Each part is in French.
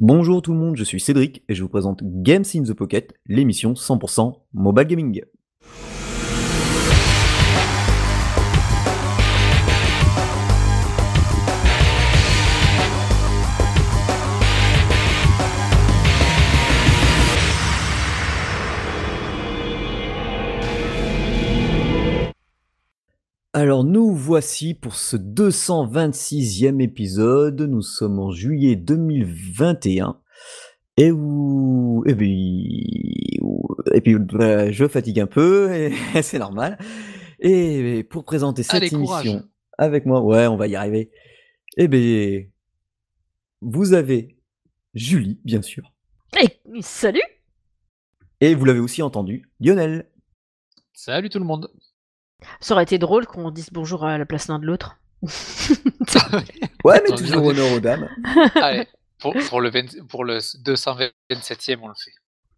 Bonjour tout le monde, je suis Cédric et je vous présente Games in the Pocket, l'émission 100% mobile gaming. Alors nous voici pour ce 226e épisode, nous sommes en juillet 2021 et où et puis, et puis bah, je fatigue un peu et c'est normal. Et pour présenter cette émission avec moi, ouais, on va y arriver. Eh bien, vous avez Julie, bien sûr. Et salut Et vous l'avez aussi entendu, Lionel. Salut tout le monde. Ça aurait été drôle qu'on dise bonjour à la place l'un de l'autre. ouais, mais toujours honneur aux dames. Allez, pour, le, pour le 227e, on le fait.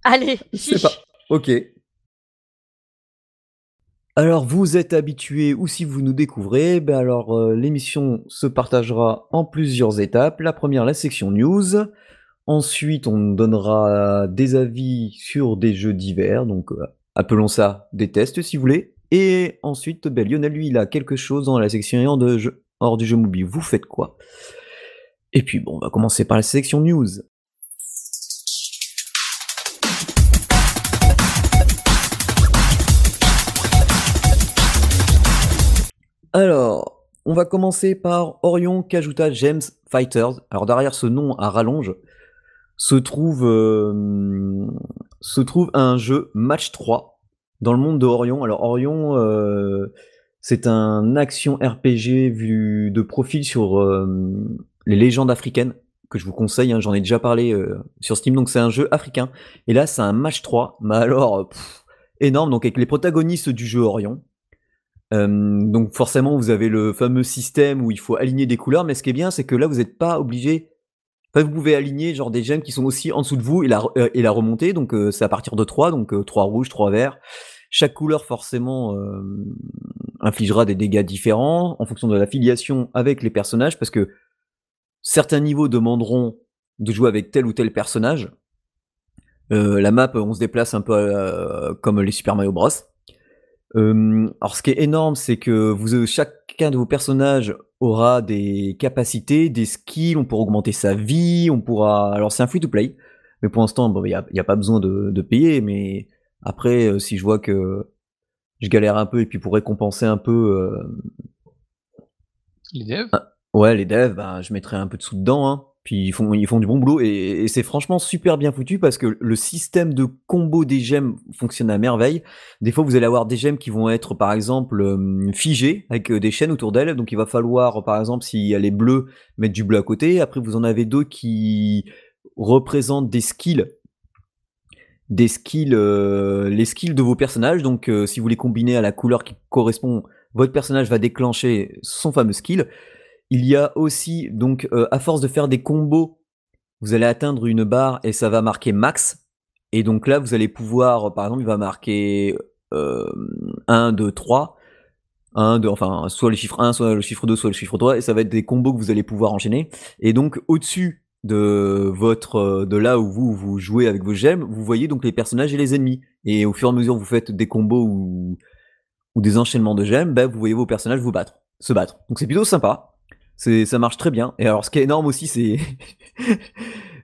Allez, c'est pas. Ok. Alors, vous êtes habitués ou si vous nous découvrez, ben alors euh, l'émission se partagera en plusieurs étapes. La première, la section news. Ensuite, on donnera des avis sur des jeux divers, donc euh, appelons ça des tests si vous voulez. Et ensuite, ben, Lionel, lui, il a quelque chose dans la section de jeu, hors du jeu mobile. Vous faites quoi? Et puis, bon, on va commencer par la section news. Alors, on va commencer par Orion Kajuta James Fighters. Alors derrière ce nom à rallonge se trouve, euh, se trouve un jeu Match 3 dans le monde de Orion. Alors Orion, euh, c'est un action RPG vu de profil sur euh, les légendes africaines que je vous conseille, hein, j'en ai déjà parlé euh, sur Steam, donc c'est un jeu africain. Et là, c'est un match 3, mais alors, énorme, donc avec les protagonistes du jeu Orion. donc forcément, vous avez le fameux système où il faut aligner des couleurs, mais ce qui est bien, c'est que là, vous n'êtes pas obligé... Vous pouvez aligner genre des gemmes qui sont aussi en dessous de vous et la, et la remonter, donc c'est à partir de 3, donc 3 rouges, 3 verts. Chaque couleur forcément infligera des dégâts différents en fonction de l'affiliation avec les personnages, parce que certains niveaux demanderont de jouer avec tel ou tel personnage. la map, on se déplace un peu comme les Super Mario Bros. Alors ce qui est énorme, c'est que vous, chacun de vos personnages aura des capacités, des skills, on pourra augmenter sa vie, on pourra... Alors c'est un free-to-play, mais pour l'instant, il n'y a, pas besoin de, de payer, mais après, euh, si je vois que je galère un peu et puis pour récompenser un peu. Euh, les devs? Ouais, les devs, bah, je mettrai un peu de sous dedans. Hein. Puis ils font, ils font du bon boulot et, c'est franchement super bien foutu parce que le système de combo des gemmes fonctionne à merveille. Des fois, vous allez avoir des gemmes qui vont être par exemple euh, figées avec des chaînes autour d'elles. Donc il va falloir, par exemple, si elle est bleue, mettre du bleu à côté. Après, vous en avez d'autres qui représentent des skills des skills, euh, les skills de vos personnages. Donc, euh, si vous les combinez à la couleur qui correspond, votre personnage va déclencher son fameux skill. Il y a aussi, donc, euh, à force de faire des combos, vous allez atteindre une barre et ça va marquer max. Et donc là, vous allez pouvoir, par exemple, il va marquer 1, 2, 3. 1, 2, enfin, soit le chiffre 1, soit le chiffre 2, soit le chiffre 3, et ça va être des combos que vous allez pouvoir enchaîner. Et donc, au-dessus de votre euh, de là où vous vous jouez avec vos gemmes, vous voyez donc les personnages et les ennemis. Et au fur et à mesure que vous faites des combos ou, ou des enchaînements de gemmes, ben, vous voyez vos personnages vous battre, se battre. Donc c'est plutôt sympa. C'est ça marche très bien. Et alors ce qui est énorme aussi, c'est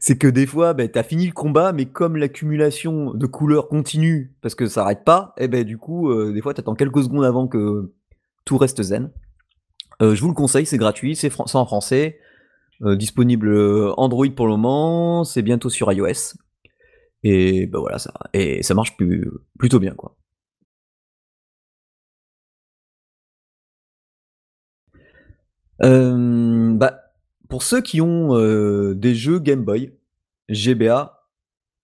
c'est que des fois, ben, t'as fini le combat, mais comme l'accumulation de couleurs continue parce que ça arrête pas, et eh ben du coup, euh, des fois t'attends quelques secondes avant que tout reste zen. Euh, je vous le conseille, c'est gratuit, c'est en français. Euh, disponible Android pour le moment, c'est bientôt sur iOS. Et ben voilà, ça, et ça marche plutôt bien quoi. Euh, bah, pour ceux qui ont des jeux Game Boy, GBA,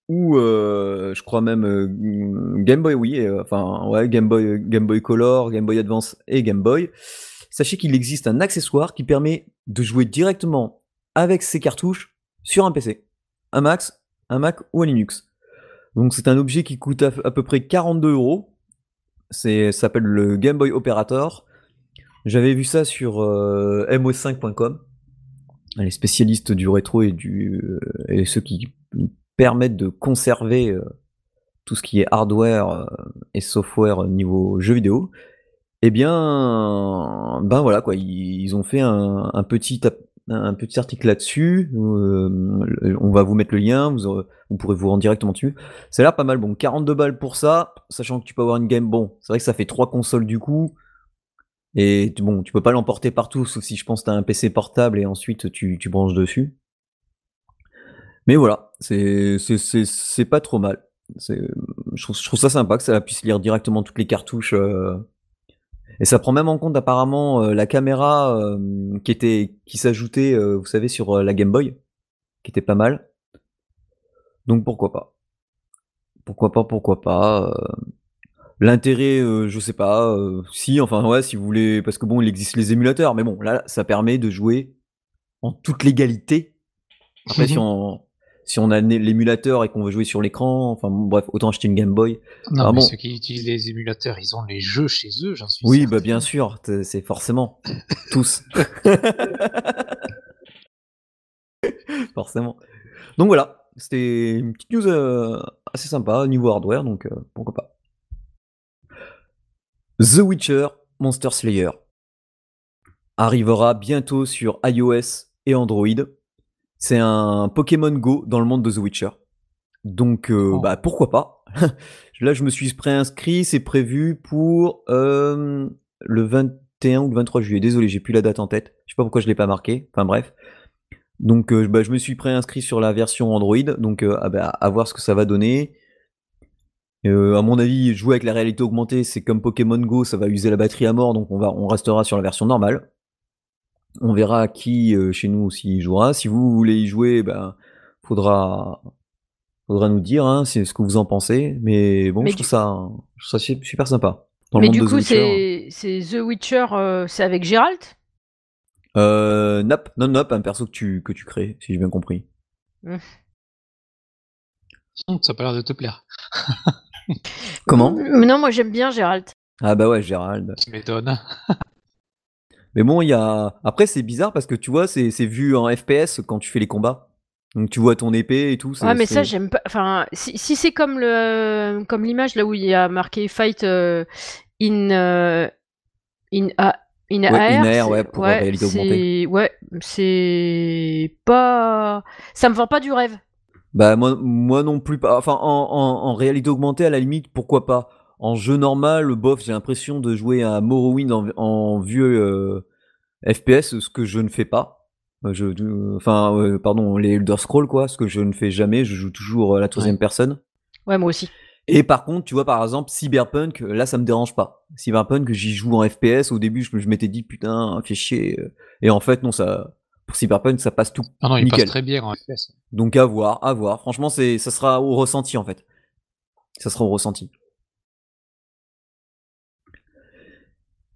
ou je crois même Game Boy, oui, enfin ouais, Game Boy, Game Boy Color, Game Boy Advance et Game Boy, sachez qu'il existe un accessoire qui permet de jouer directement avec ces cartouches sur un PC, un Mac, un Mac ou un Linux. Donc c'est un objet qui coûte à, peu près 42 euros. C'est s'appelle le Game Boy Operator. J'avais vu ça sur euh, mos5.com. les spécialistes du rétro et, du, euh, et ceux qui permettent de conserver euh, tout ce qui est hardware euh, et software niveau jeu vidéo, eh bien, ben voilà quoi, ils, ont fait un, petit un petit article là-dessus. on va vous mettre le lien, vous, vous pourrez vous rendre directement dessus. A l'air pas mal. Bon, 42 balles pour ça, sachant que tu peux avoir une game. Bon, c'est vrai que ça fait trois consoles du coup. Et bon, tu peux pas l'emporter partout, sauf si je pense que un PC portable et ensuite tu, tu branches dessus. Mais voilà, c'est pas trop mal. Je trouve, je trouve, ça sympa que ça puisse lire directement toutes les cartouches. Euh. et ça prend même en compte apparemment euh, la caméra euh, qui était qui s'ajoutait, vous savez, sur la Game Boy, qui était pas mal. Donc pourquoi pas? Pourquoi pas Pourquoi pas L'intérêt, euh, je sais pas, euh, si, enfin ouais, si vous voulez, parce que bon, il existe les émulateurs, mais bon, là, ça permet de jouer en toute légalité. Après, si on, si on a l'émulateur et qu'on veut jouer sur l'écran, enfin bref, autant acheter une Game Boy. Non, ah mais ceux qui utilisent les émulateurs, ils ont les jeux chez eux, j'en suis Oui, bah bien sûr, c'est forcément tous. forcément. Donc voilà, c'était une petite news euh, assez sympa niveau hardware, donc pourquoi pas. The Witcher Monster Slayer arrivera bientôt sur iOS et Android. C'est un Pokémon Go dans le monde de The Witcher. Donc, euh, oh. bah, pourquoi pas? Là, je me suis préinscrit, c'est prévu pour euh, le 21 ou le 23 juillet. Désolé, j'ai plus la date en tête. Je sais pas pourquoi je l'ai pas marqué. Enfin bref. Donc, euh, bah, je me suis préinscrit sur la version Android. Donc, ah, bah, à voir ce que ça va donner. Euh, à mon avis, jouer avec la réalité augmentée, c'est comme Pokémon Go, ça va user la batterie à mort, donc on, va, on restera sur la version normale. On verra qui euh, chez nous s'y jouera. Si vous voulez y jouer, ben, faudra, faudra nous dire hein, c'est ce que vous en pensez. Mais bon, je, trouve ça, super sympa. mais du coup, c'est The Witcher, euh, c'est avec Gérald euh, Nop, non, un perso que tu, que tu crées, si j'ai bien compris. Mmh. Ça a pas l'air de te plaire. Comment Non, moi j'aime bien Gérald. Ah bah ouais, Gérald. Tu m'étonnes. Mais bon, il y a. Après, c'est bizarre parce que tu vois, c'est vu en FPS quand tu fais les combats. Donc tu vois ton épée et tout. Ouais, mais ça j'aime pas. Enfin, si, c'est comme le comme l'image là où il y a marqué fight euh, in uh, in in air, ouais, pour réalité augmentée. Ouais, c'est pas. Ça me vend pas du rêve. Bah moi, moi non plus pas. Enfin, en, en, réalité augmentée, à la limite, pourquoi pas. En jeu normal, bof, j'ai l'impression de jouer à Morrowind en, en vieux euh, FPS, ce que je ne fais pas. Euh, je, enfin, pardon, les Elder Scrolls, quoi, ce que je ne fais jamais. Je joue toujours à la troisième personne. Ouais, moi aussi. Et par contre, tu vois, par exemple, Cyberpunk, là, ça me dérange pas. Cyberpunk, j'y joue en FPS. Au début, je, je m'étais dit, putain, fait chier. Et en fait, non, ça, pour Cyberpunk, ça passe tout. Ah non, il passe très bien en FPS. Donc à voir, à voir. Franchement, c'est, ça sera au ressenti en fait. Ça sera au ressenti.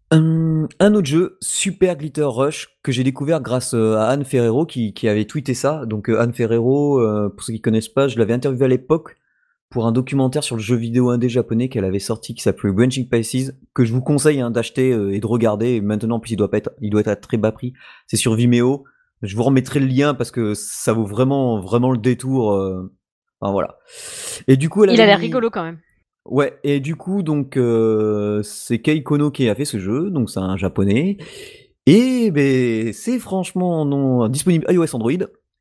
Un, autre jeu, Super Glitter Rush, que j'ai découvert grâce euh, à Anne Ferrero qui, avait tweeté ça. Donc euh, Anne Ferrero, euh, pour ceux qui connaissent pas, je l'avais interviewé à l'époque pour un documentaire sur le jeu vidéo indé japonais qu'elle avait sorti qui s'appelait Branching Paces, que je vous conseille hein, d'acheter et de regarder. maintenant, puis il doit pas être, il doit être à très bas prix. C'est sur Vimeo. Je vous remettrai le lien parce que ça vaut vraiment, vraiment le détour. Euh, enfin, voilà. Et du coup, il a l'air rigolo quand même. Ouais, et du coup, donc, euh, c'est Kei Kono qui a fait ce jeu, donc c'est un japonais. Et ben, c'est franchement non disponible iOS Android,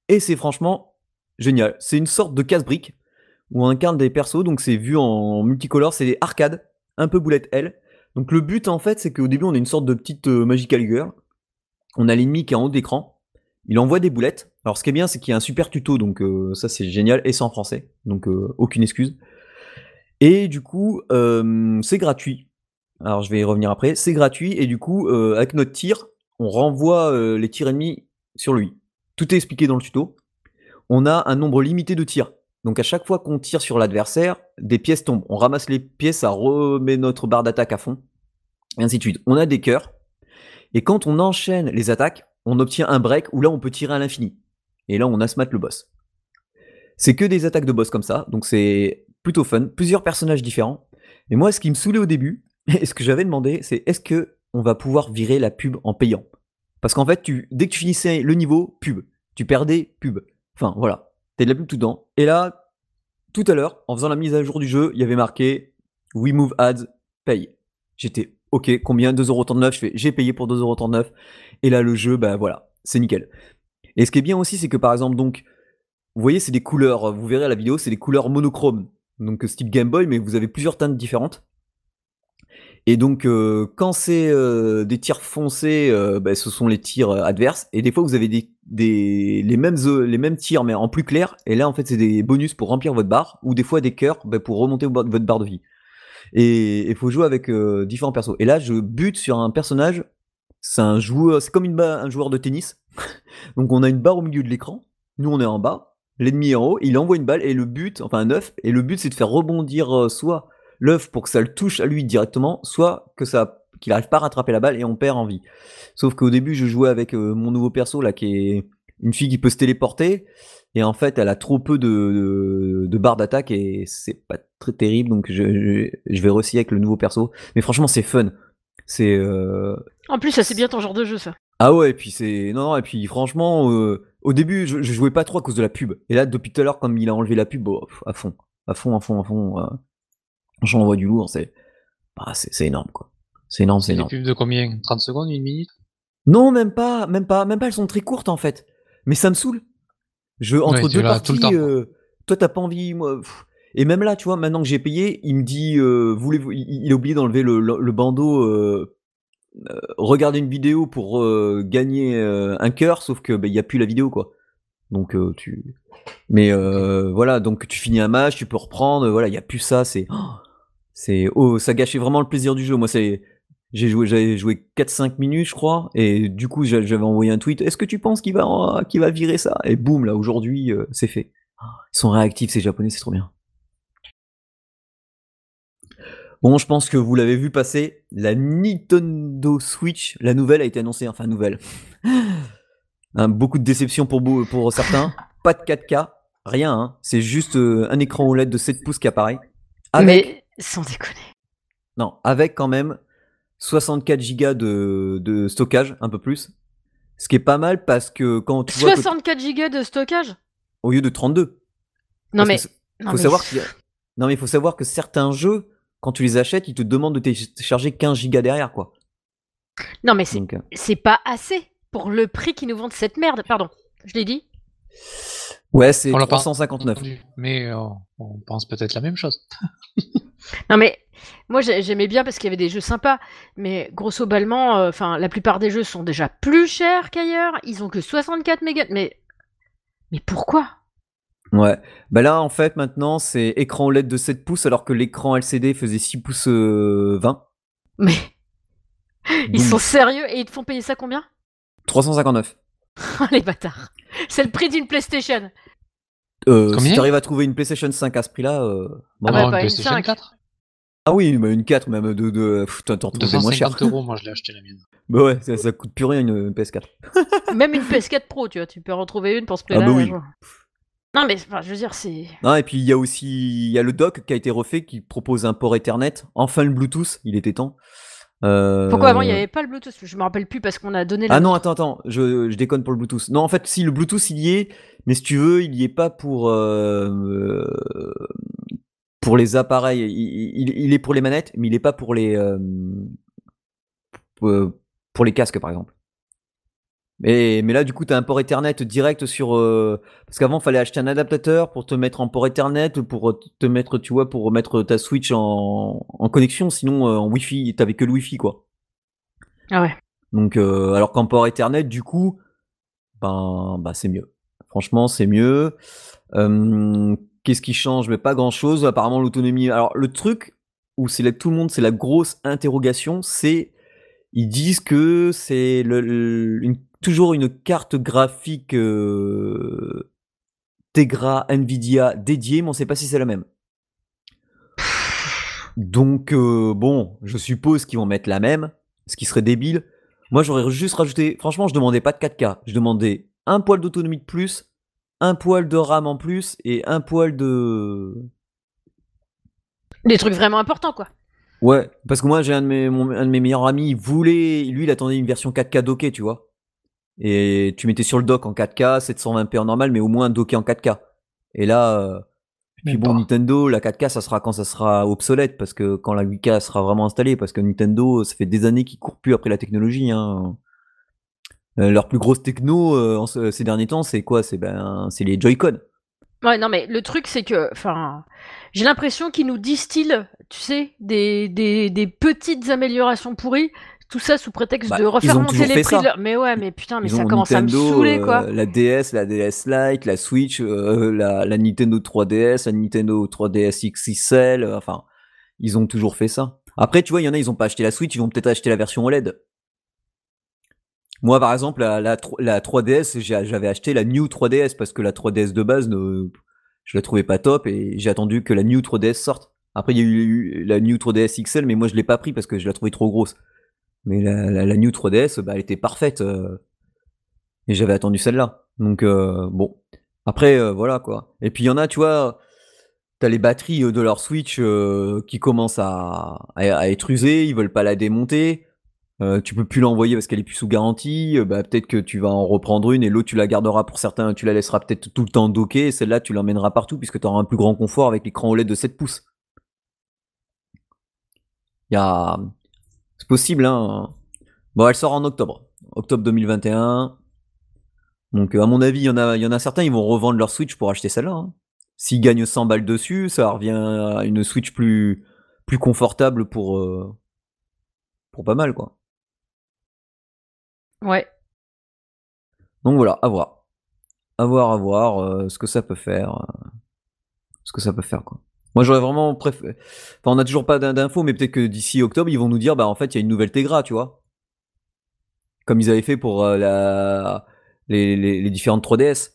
et c'est franchement génial. C'est une sorte de casse-brique où on incarne des persos, donc c'est vu en multicolore, c'est des arcades, un peu boulette L. Donc le but en fait, c'est qu'au début on a une sorte de petite euh, Magical Girl. On a l'ennemi qui est en haut d'écran, il envoie des boulettes. Alors ce qui est bien, c'est qu'il y a un super tuto, donc euh, ça c'est génial, et c'est français, donc euh, aucune excuse. Et du coup, euh, c'est gratuit. Alors je vais y revenir après. C'est gratuit, et du coup, avec notre tir, on renvoie les tirs ennemis sur lui. Tout est expliqué dans le tuto. On a un nombre limité de tirs. Donc à chaque fois qu'on tire sur l'adversaire, des pièces tombent. On ramasse les pièces, ça remet notre barre d'attaque à fond. Et ainsi de suite. On a des cœurs. Et quand on enchaîne les attaques, on obtient un break où là on peut tirer à l'infini. Et là on asmate le boss. C'est que des attaques de boss comme ça, donc c'est plutôt fun, plusieurs personnages différents. Et moi ce qui me saoulait au début, et ce que j'avais demandé, c'est est-ce que on va pouvoir virer la pub en payant? Parce qu'en fait, dès que tu finissais le niveau, pub. tu perdais pub. Enfin, voilà. T'as de la pub tout le temps. Et là, tout à l'heure, en faisant la mise à jour du jeu, il y avait marqué We Move Ads, paye. J'étais OK, combien? 2,39€. Je fais j'ai payé pour 2,39€. Et là, le jeu, bah voilà, c'est nickel. Et ce qui est bien aussi, c'est que par exemple, donc, vous voyez, c'est des couleurs, vous verrez à la vidéo, c'est des couleurs monochromes. Donc, style Game Boy, mais vous avez plusieurs teintes différentes. Et donc, euh, quand c'est euh, des tirs foncés, euh, bah, ce sont les tirs adverses. Et des fois, vous avez des, des, les, mêmes, les mêmes tirs, mais en plus clair. Et là, en fait, c'est des bonus pour remplir votre barre, ou des fois des cœurs bah, pour remonter votre barre de vie. Et il faut jouer avec différents persos. Et là, je bute sur un personnage. C'est un joueur, c'est comme une un joueur de tennis. donc, on a une barre au milieu de l'écran. Nous, on est en bas. L'ennemi est en haut. Il envoie une balle et le but, enfin un œuf. Et le but, c'est de faire rebondir soit l'œuf pour que ça le touche à lui directement, soit que ça qu'il n'arrive pas à rattraper la balle et on perd en vie. Sauf qu'au début, je jouais avec euh, mon nouveau perso là, qui est une fille qui peut se téléporter. Et en fait, elle a trop peu de, de, barres d'attaque et c'est pas très terrible. Donc je, je, vais réussir avec le nouveau perso. Mais franchement, c'est fun. C'est. Euh, en plus, ça c'est bien ton genre de jeu, ça. Ah ouais, et puis c'est. Non, non, et puis franchement, euh, au début, je, jouais pas trop à cause de la pub. Et là, depuis tout à l'heure, quand il a enlevé la pub, oh, à fond. À fond, à fond, à fond. J'envoie du lourd, c'est bah, c'est énorme quoi. C'est énorme, c'est énorme. Des pubs de combien? 30 secondes, une minute? Non, même pas, même pas, même pas. Elles sont très courtes en fait. Mais ça me saule. Je entre deux parties, euh, toi t'as pas envie, moi. Et même là, tu vois, maintenant que j'ai payé, il me dit, euh, voulez il, a oublié d'enlever le, le, bandeau. Euh, regarder une vidéo pour gagner un cœur, sauf que bah, il y a plus la vidéo quoi. Donc tu. Mais voilà, donc tu finis un match, tu peux reprendre. Voilà, il y a plus ça. C'est. Oh, c'est oh, ça gâchait vraiment le plaisir du jeu. Moi, c'est j'ai joué j'avais joué 4 5 minutes, je crois et du coup, j'avais envoyé un tweet, est-ce que tu penses qu'il va qu'il va virer ça? Et boum, là aujourd'hui, euh, c'est fait. Ils sont réactifs ces japonais, c'est trop bien. Bon, je pense que vous l'avez vu passer, la Nintendo Switch, la nouvelle a été annoncée, enfin nouvelle. Hein, beaucoup de déception pour, pour certains, pas de 4K, rien, hein. c'est juste euh, un écran OLED de 7 pouces qui apparaît. Avec sans déconner. Non, avec quand même 64 gigas de, de, stockage, un peu plus. Ce qui est pas mal parce que quand tu 64 gigas de stockage? Au lieu de 32. Non mais... faut savoir Non mais il faut savoir que certains jeux, quand tu les achètes, ils te demandent de télécharger 15 gigas derrière, quoi. Non mais c'est euh, c'est pas assez pour le prix qu'ils nous vendent cette merde. Pardon, je l'ai dit Ouais, c'est 359. Mais euh, on pense peut-être la même chose. Non mais moi j'aimais bien parce qu'il y avait des jeux sympas, mais grosso ballement, euh, enfin la plupart des jeux sont déjà plus chers qu'ailleurs. Ils ont que 64 mégas, mais mais pourquoi? Ouais, bah là en fait maintenant c'est écran OLED de 7 pouces alors que l'écran LCD faisait 6 pouces 20. Euh, mais ils sont sérieux et ils te font payer ça combien? 359. les bâtards. C'est le prix d'une PlayStation. Euh, si tu arrives à trouver une PlayStation 5 à ce prix-là, euh, ah bah, pas une 5. 4 ah oui, mais une 4 même de de t'en trouves moins cher. euros, moi je l'ai acheté la mienne. Bah ouais, ça, ça, coûte plus rien une PS4. même une PS4 Pro, tu vois, tu peux en retrouver une pour ce prix-là. Ah bah oui. Non mais je veux dire c'est. Non et puis il y a aussi il y a le dock qui a été refait qui propose un port Ethernet. Enfin le Bluetooth, il était temps. Euh... Pourquoi avant il n'y avait pas le Bluetooth? Je me rappelle plus parce qu'on a donné. La... Ah non attends attends, je, je, déconne pour le Bluetooth. Non en fait si le Bluetooth il y est, mais si tu veux, il y est pas pour euh, pour les appareils. Il, est pour les manettes, mais il est pas pour les euh, pour les casques par exemple. Mais, mais là, du coup, tu as un port Ethernet direct sur. Euh, parce qu'avant, il fallait acheter un adaptateur pour te mettre en port Ethernet, pour te mettre, tu vois, pour mettre ta Switch en, en connexion. Sinon, en Wi-Fi, t'avais que le Wi-Fi, quoi. Ah ouais. Donc, alors qu'en port Ethernet, du coup, ben, bah, c'est mieux. Franchement, c'est mieux. Qu'est-ce qui change? Mais pas grand-chose. Apparemment, l'autonomie. Alors, le truc où c'est là tout le monde, c'est la grosse interrogation, c'est ils disent que c'est toujours une carte graphique euh, Tegra Nvidia dédiée, mais on ne sait pas si c'est la même. Donc euh, bon, je suppose qu'ils vont mettre la même, ce qui serait débile. Moi, j'aurais juste rajouté. Franchement, je demandais pas de 4K, je demandais un poil d'autonomie de plus, un poil de RAM en plus et un poil de. Des trucs vraiment importants, quoi. Ouais, parce que moi j'ai un de mes, un de mes meilleurs amis, il voulait, lui il attendait une version 4K docké, tu vois. Et tu mettais sur le dock en 4K, 720p en normal, mais au moins docké en 4K. Et là, euh, puis bon, pas. Nintendo, la 4K, ça sera quand ça sera obsolète, parce que quand la 8K sera vraiment installée, parce que Nintendo, ça fait des années qu'ils courent plus après la technologie. Hein. Euh, leur plus grosse techno euh, en ce- ces derniers temps, c'est quoi? C'est ben, c'est les Joy-Con. Ouais, non, mais le truc, c'est que, enfin, j'ai l'impression qu'ils nous distillent, tu sais, des, des, des petites améliorations pourries, tout ça sous prétexte Bah, de refaire ont monter les prix. de ça. leur- Mais ouais, mais putain, mais Ils ça commence à me saouler, euh, quoi. la DS, la DS Lite, la Switch, euh, la, la Nintendo 3DS, la Nintendo 3DS XXL, euh, enfin, ils ont toujours fait ça. Après, tu vois, il y en a, ils ont pas acheté la Switch, ils vont peut-être acheter la version OLED. Moi, par exemple, la, la, tro- la 3DS, j'ai- j'avais acheté la New 3DS parce que la 3DS de base, ne, je la trouvais pas top et j'ai attendu que la New 3DS sorte. Après, il y a eu la New 3DS XL, mais moi, je l'ai pas pris parce que je la trouvais trop grosse. Mais la, New 3DS, bah, elle était parfaite. euh, et j'avais attendu celle-là. Donc, euh, bon. Après, euh, voilà, quoi. Et puis, il y en a, tu vois, t'as les batteries de leur Switch qui commencent à, être usées, ils veulent pas la démonter. Tu peux plus l'envoyer parce qu'elle est plus sous garantie. Bah, peut-être que tu vas en reprendre une et l'autre, tu la garderas pour certains, tu la laisseras peut-être tout le temps dockée. Celle-là, tu l'emmèneras partout puisque tu un plus grand confort avec l'écran OLED de 7 pouces. Il y a... C'est possible, hein. Bon, elle sort en octobre. Octobre 2021. Donc, euh, à mon avis, il y, en a, y en a certains, ils vont revendre leur Switch pour acheter celle-là. hein. S'ils gagnent 100 balles dessus, ça revient à une Switch plus, plus confortable pour, euh, pour pas mal, quoi. Ouais. Donc voilà, à voir. À voir, à voir euh, ce que ça peut faire. euh, ce que ça peut faire, quoi. Moi, j'aurais vraiment préféré. Enfin, on n'a toujours pas d'in- d'infos, mais peut-être que d'ici octobre, ils vont nous dire, bah, en fait, il y a une nouvelle Tegra, tu vois. Comme ils avaient fait pour euh, la... les, les, les différentes 3DS.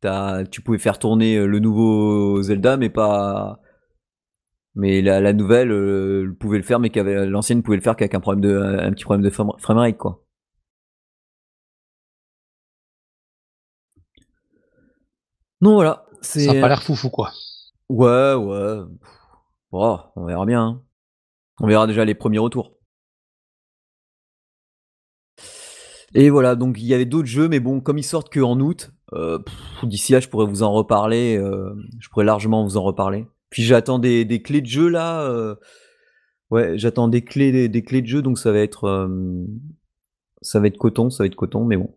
T'as- Tu pouvais faire tourner euh, le nouveau Zelda, mais pas. Mais la, la nouvelle euh, pouvait le faire, mais qu'avait- l'ancienne pouvait le faire qu'avec un problème de, un petit problème de frame- framerate, quoi. Non, voilà. C'est... Ça a pas l'air foufou, quoi. Ouais, ouais. Oh, on verra bien. hein. On verra déjà les premiers retours. Et voilà, donc il y avait d'autres jeux, mais bon, comme ils sortent que en août, euh, d'ici là, je pourrais vous en reparler. euh, je pourrais largement vous en reparler. Puis j'attends des, des clés de jeu là. euh, ouais, j'attends des clés, des, des clés de jeu, donc ça va être, euh, ça va être coton, ça va être coton, mais bon.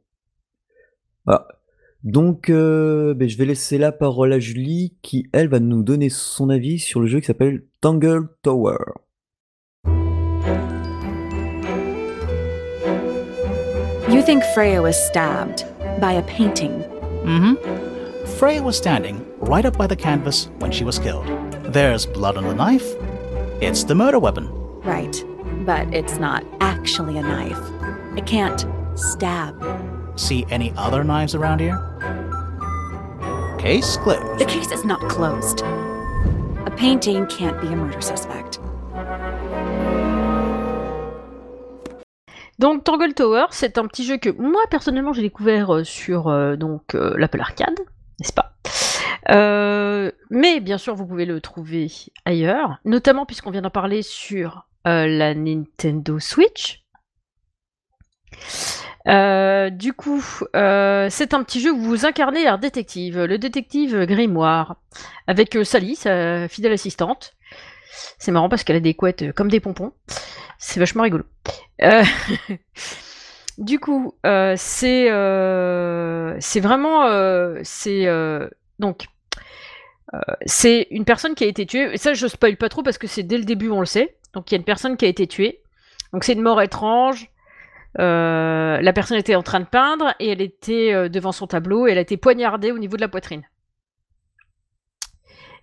Voilà. Donc, euh, ben, je vais laisser la parole à Julie qui, elle, va nous donner son avis sur le jeu qui s'appelle Tangle Tower. You think Freya was stabbed by a painting? Mm-hmm. Freya was standing right up by the canvas when she was killed. There's blood on the knife. It's the murder weapon. Right. But it's not actually a knife. It can't stab. See any other knives around here? Case closed. The case is not closed. A painting can't be a murder suspect. Donc Tangle Tower, c'est un petit jeu que moi personnellement j'ai découvert euh, sur euh, donc euh, l'Apple Arcade, n'est-ce pas? Euh, Mais bien sûr vous pouvez le trouver ailleurs, notamment puisqu'on vient d'en parler sur euh, la Nintendo Switch. Euh, du coup, euh, c'est un petit jeu où vous incarnez un détective, le détective Grimoire, avec euh, Sally, sa fidèle assistante. C'est marrant parce qu'elle a des couettes comme des pompons. C'est vachement rigolo. Du coup, c'est vraiment c'est donc c'est une personne qui a été tuée. Et ça, je spoil pas trop parce que c'est dès le début on le sait. Donc il y a une personne qui a été tuée. Donc c'est une mort étrange. Euh, la personne était en train de peindre et elle était euh, devant son tableau et elle a été poignardée au niveau de la poitrine.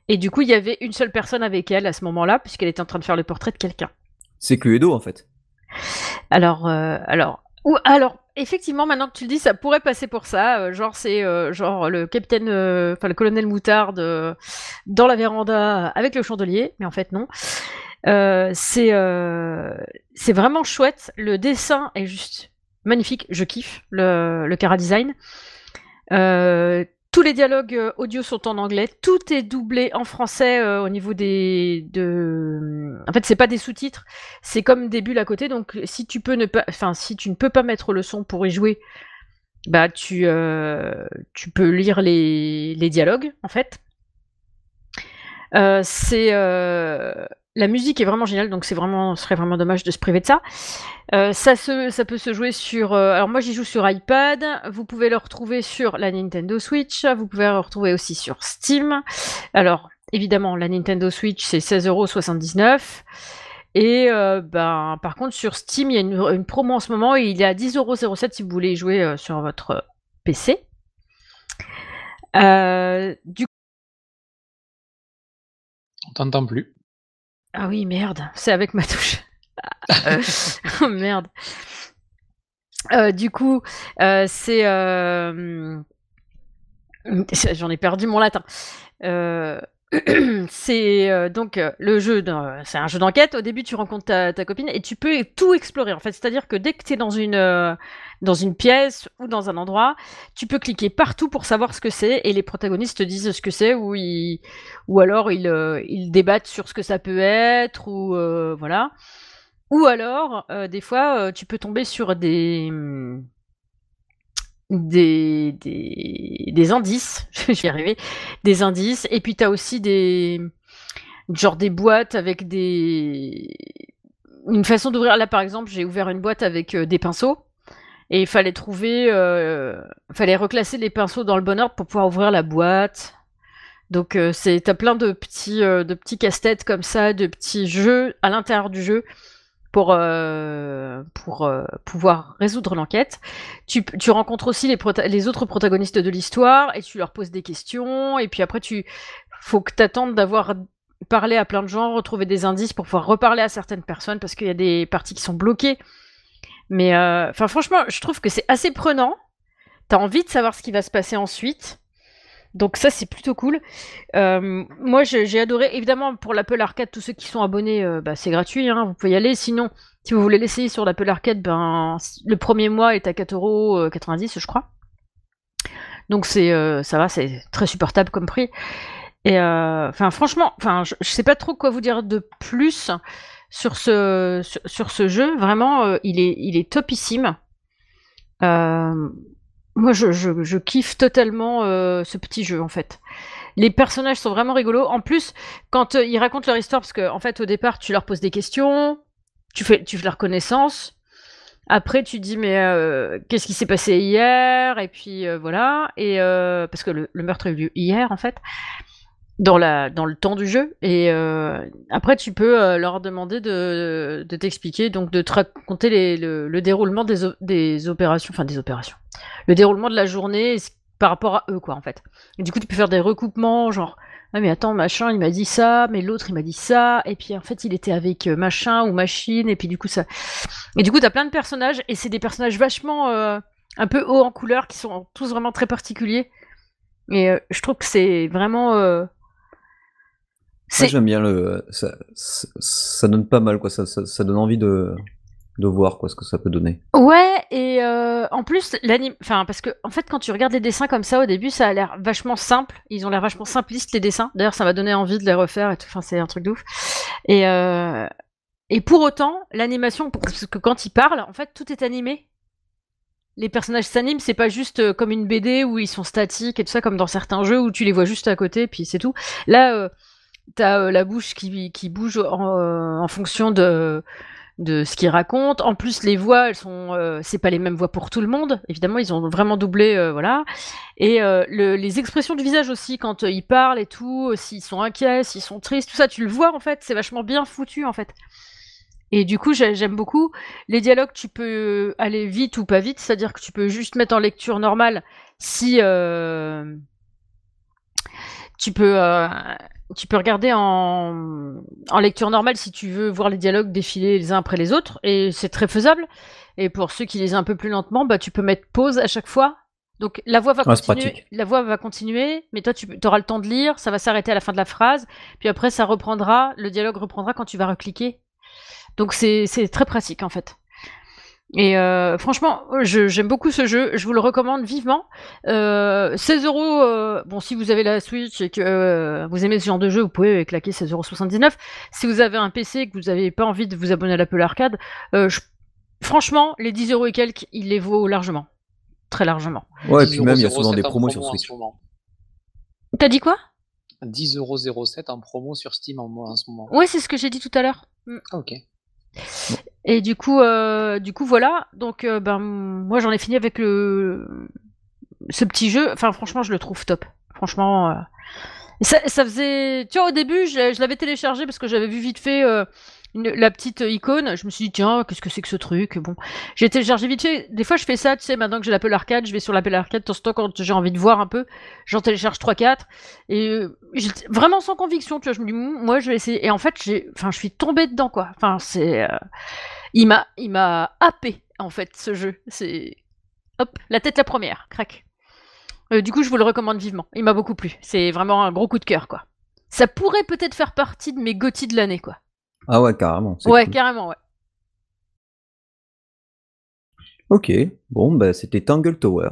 Et du coup, il y avait une seule personne avec elle à ce moment-là, puisqu'elle était en train de faire le portrait de quelqu'un. C'est Cluedo en fait. Alors, euh, alors, ou alors, effectivement, maintenant que tu le dis, ça pourrait passer pour ça. euh, genre, c'est euh, genre le capitaine, enfin le colonel Moutarde dans la véranda avec le chandelier, mais en fait non. Euh, c'est euh, c'est vraiment chouette. Le dessin est juste magnifique. Je kiffe le, le Cara Design. Euh, tous les dialogues audio sont en anglais. Tout est doublé en français au niveau des. De... En fait, c'est pas des sous-titres, c'est comme des bulles à côté. Donc, si tu peux ne pas, enfin, si tu ne peux pas mettre le son pour y jouer, bah tu, tu peux lire les, les dialogues en fait. C'est la musique est vraiment géniale, donc c'est vraiment, ce serait vraiment dommage de se priver de ça. Euh, ça, peut se jouer sur. euh, alors moi j'y joue sur iPad. Vous pouvez le retrouver sur la Nintendo Switch. Vous pouvez le retrouver aussi sur Steam. Alors évidemment la Nintendo Switch c'est 16,79€. Et euh, ben, par contre sur Steam il y a une, promo en ce moment et il est à 10,07€ si vous voulez y jouer sur votre PC. Du On t'entend plus. Ah oui, merde, c'est avec ma touche. Euh, oh, merde. Euh, du coup, euh, c'est. euh, c'est- J'en ai perdu mon latin. C'est euh, donc euh, le jeu, c'est un jeu d'enquête. Au début, tu rencontres ta, ta copine et tu peux tout explorer. En fait, c'est-à-dire que dès que tu es dans une euh, dans une pièce ou dans un endroit, tu peux cliquer partout pour savoir ce que c'est et les protagonistes te disent ce que c'est ou ils ou alors ils, ils débattent sur ce que ça peut être ou voilà. Ou alors, des fois, tu peux tomber sur des hum, des, des, indices, je vais y arriver, des indices, et puis tu as aussi des genre des boîtes avec des une façon d'ouvrir. Là, par exemple, j'ai ouvert une boîte avec euh, des pinceaux. Et il fallait trouver, euh, fallait reclasser les pinceaux dans le bon ordre pour pouvoir ouvrir la boîte. Donc euh, c'est, t'as plein de petits, euh, de petits casse-têtes comme ça, de petits jeux à l'intérieur du jeu pour euh, euh, pouvoir résoudre l'enquête. Tu, tu rencontres aussi les, autres protagonistes de l'histoire et tu leur poses des questions et puis après tu faut que t'attendes d'avoir parlé à plein de gens, retrouver des indices pour pouvoir reparler à certaines personnes parce qu'il y a des parties qui sont bloquées. Mais euh, franchement, je trouve que c'est assez prenant. T'as envie de savoir ce qui va se passer ensuite. Donc ça c'est plutôt cool. Euh, moi j'ai adoré. Évidemment pour l'Apple Arcade, tous ceux qui sont abonnés, euh, bah, c'est gratuit, hein, vous pouvez y aller. Sinon, si vous voulez l'essayer sur l'Apple Arcade, ben le premier mois est à 4,90€ je crois. Donc euh, ça va, c'est très supportable comme prix. Et enfin franchement, je, je sais pas trop quoi vous dire de plus sur ce jeu. Vraiment, il est il est topissime. Moi, je, kiffe totalement euh, ce petit jeu, en fait. Les personnages sont vraiment rigolos. En plus, quand euh, ils racontent leur histoire, parce que en fait, au départ, tu leur poses des questions, tu fais, tu fais leur connaissance. Après, tu dis, mais euh, qu'est-ce qui s'est passé hier? Et puis voilà. Et parce que le meurtre a eu lieu hier, en fait, dans le temps du jeu. Et euh, après, tu peux euh, leur demander de, t'expliquer, donc de te raconter le, le déroulement des, opérations, enfin des opérations, le déroulement de la journée par rapport à eux, quoi, en fait. Et du coup, tu peux faire des recoupements, genre, ah mais attends, machin, il m'a dit ça, mais l'autre, il m'a dit ça, et puis en fait, il était avec euh, machin ou machine, et puis du coup, ça. Et du coup, t'as plein de personnages, et c'est des personnages vachement un peu haut en couleur, qui sont tous vraiment très particuliers. Et je trouve que c'est vraiment. C'est j'aime bien le. Ça, ça, ça donne pas mal, quoi. Ça, ça, ça donne envie de, de voir quoi, ce que ça peut donner. Ouais, et euh, en plus, l'anime. Enfin, parce que, en fait, quand tu regardes les dessins comme ça, au début, ça a l'air vachement simple. Ils ont l'air vachement simplistes, les dessins. D'ailleurs, ça m'a donné envie de les refaire et tout. Enfin, c'est un truc de ouf. Et, euh, et pour autant, l'animation, parce que quand ils parlent, en fait, tout est animé. Les personnages s'animent, c'est pas juste euh, comme une BD où ils sont statiques et tout ça, comme dans certains jeux où tu les vois juste à côté, puis c'est tout. Là, euh, t'as euh, la bouche qui, qui bouge en, euh, fonction de de ce qu'ils racontent. En plus, les voix, elles sont, euh, c'est pas les mêmes voix pour tout le monde. Évidemment, ils ont vraiment doublé, voilà. Et le- les expressions du visage aussi, quand ils parlent et tout, s'ils sont inquiets, s'ils sont tristes, tout ça, tu le vois en fait. C'est vachement bien foutu en fait. Et du coup, j'ai- j'aime beaucoup. Les dialogues, tu peux aller vite ou pas vite, c'est-à-dire que tu peux juste mettre en lecture normale si tu peux tu peux regarder en, en lecture normale si tu veux voir les dialogues défiler les uns après les autres, et c'est très faisable. Et pour ceux qui lisent un peu plus lentement, bah, tu peux mettre pause à chaque fois. Donc la voix va Ouais, c'est continuer, la voix va continuer, mais toi tu auras le temps de lire, ça va s'arrêter à la fin de la phrase, puis après ça reprendra, le dialogue reprendra quand tu vas recliquer. Donc c'est très pratique en fait. Et euh, franchement, je- j'aime beaucoup ce jeu, je vous le recommande vivement. Euh, 16 euros, euh, bon, si vous avez la Switch et que euh, vous aimez ce genre de jeu, vous pouvez claquer 16,79€. Si vous avez un PC et que vous n'avez pas envie de vous abonner à l'Apple Arcade, euh, je- franchement, les 10 euros et quelques, il les vaut largement. très largement. Ouais, et 10,07 puis même, il y a souvent des promos sur promo Switch. T'as dit quoi? 10,07€ en promo sur Steam en, en ce moment. Ouais, c'est ce que j'ai dit tout à l'heure. Mm. Ah, ok. Et du coup, euh, du coup, voilà. Donc, euh, ben, moi, j'en ai fini avec le ce petit jeu. Enfin, franchement, je le trouve top. Franchement, euh, ça, ça faisait. Tu vois, au début, je, l'avais téléchargé parce que j'avais vu vite fait la petite icône. Je me suis dit, tiens, qu'est-ce que c'est que ce truc? Bon, j'ai téléchargé vite fait. Des fois, je fais ça, tu sais, maintenant que j'ai l'Apple Arcade, je vais sur l'Apple Arcade, de temps quand j'ai envie de voir un peu, j'en télécharge 3-4. Et euh, vraiment sans conviction, tu vois. Je me dis, moi, je vais essayer. Et en fait, j'ai, enfin, je suis tombée dedans, quoi. Enfin, c'est. euh, Il m'a, il m'a happé, en fait, ce jeu. C'est. Hop, la tête la première, crac. Euh, du coup, je vous le recommande vivement. Il m'a beaucoup plu. C'est vraiment un gros coup de cœur, quoi. Ça pourrait peut-être faire partie de mes GOTY de l'année, quoi. Ah ouais, carrément. Ouais, cool. carrément, ouais. Ok, bon, bah, c'était Tangle Tower.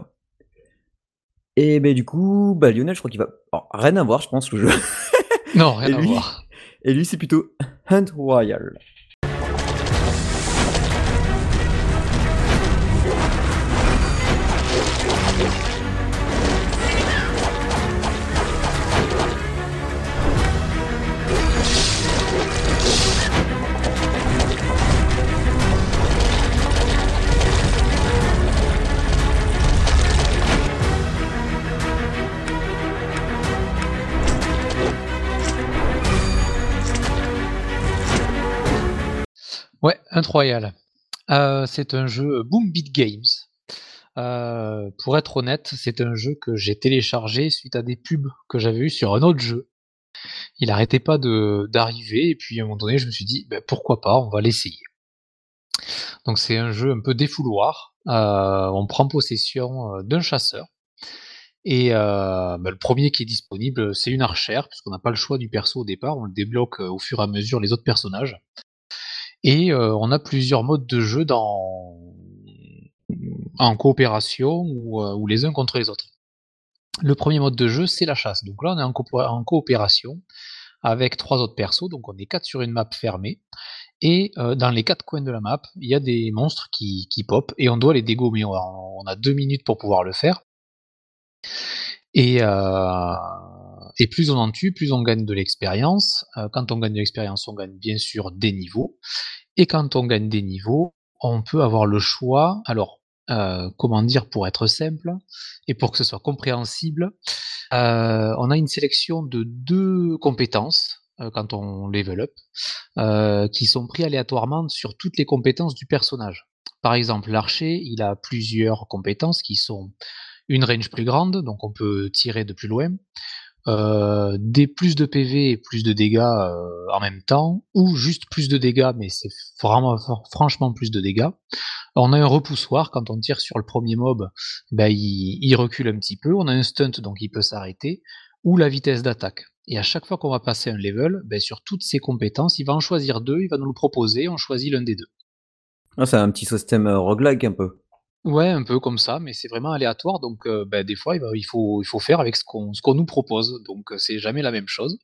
Et ben du coup, bah, Lionel, je crois qu'il va. alors, rien à voir, je pense, le jeu. Non, rien Et à lui voir. Et lui, c'est plutôt Hunt Royal. Euh, c'est un jeu Boom Beat Games. Euh, pour être honnête, c'est un jeu que j'ai téléchargé suite à des pubs que j'avais eu sur un autre jeu. Il arrêtait pas d'arriver et puis à un moment donné, je me suis dit ben, pourquoi pas, on va l'essayer. Donc c'est un jeu un peu défouloir. Euh, on prend possession d'un chasseur et ben, le premier qui est disponible, c'est une archère puisqu'on n'a pas le choix du perso au départ, on le débloque au fur et à mesure les autres personnages. Et euh, on a plusieurs modes de jeu dans en coopération ou, euh, ou les uns contre les autres. Le premier mode de jeu, c'est la chasse. Donc là, on est en, coop- en coopération avec trois autres persos. Donc on est quatre sur une map fermée. Et euh, dans les quatre coins de la map, il y a des monstres qui, qui pop et on doit les dégommer. On a, on a deux minutes pour pouvoir le faire. Et, euh, et plus on en tue, plus on gagne de l'expérience. Euh, quand on gagne de l'expérience, on gagne bien sûr des niveaux. Et quand on gagne des niveaux, on peut avoir le choix. Alors, euh, comment dire pour être simple et pour que ce soit compréhensible, euh, on a une sélection de deux compétences quand on level up, qui sont pris aléatoirement sur toutes les compétences du personnage. Par exemple, l'archer, il a plusieurs compétences qui sont une range plus grande, donc on peut tirer de plus loin, euh, des plus de PV et plus de dégâts euh, en même temps, ou juste plus de dégâts, mais c'est vraiment fr- franchement plus de dégâts. On a un repoussoir, quand on tire sur le premier mob, ben, il, il recule un petit peu. On a un stunt, donc il peut s'arrêter, ou la vitesse d'attaque. Et à chaque fois qu'on va passer un level, ben, sur toutes ces compétences, il va en choisir deux, il va nous le proposer, on choisit l'un des deux. Ah, c'est un petit système euh, roguelike un peu. Ouais, un peu comme ça, mais c'est vraiment aléatoire, donc ben, des fois, il, faut, il faut faire avec ce qu'on ce qu'on nous propose, donc c'est jamais la même chose.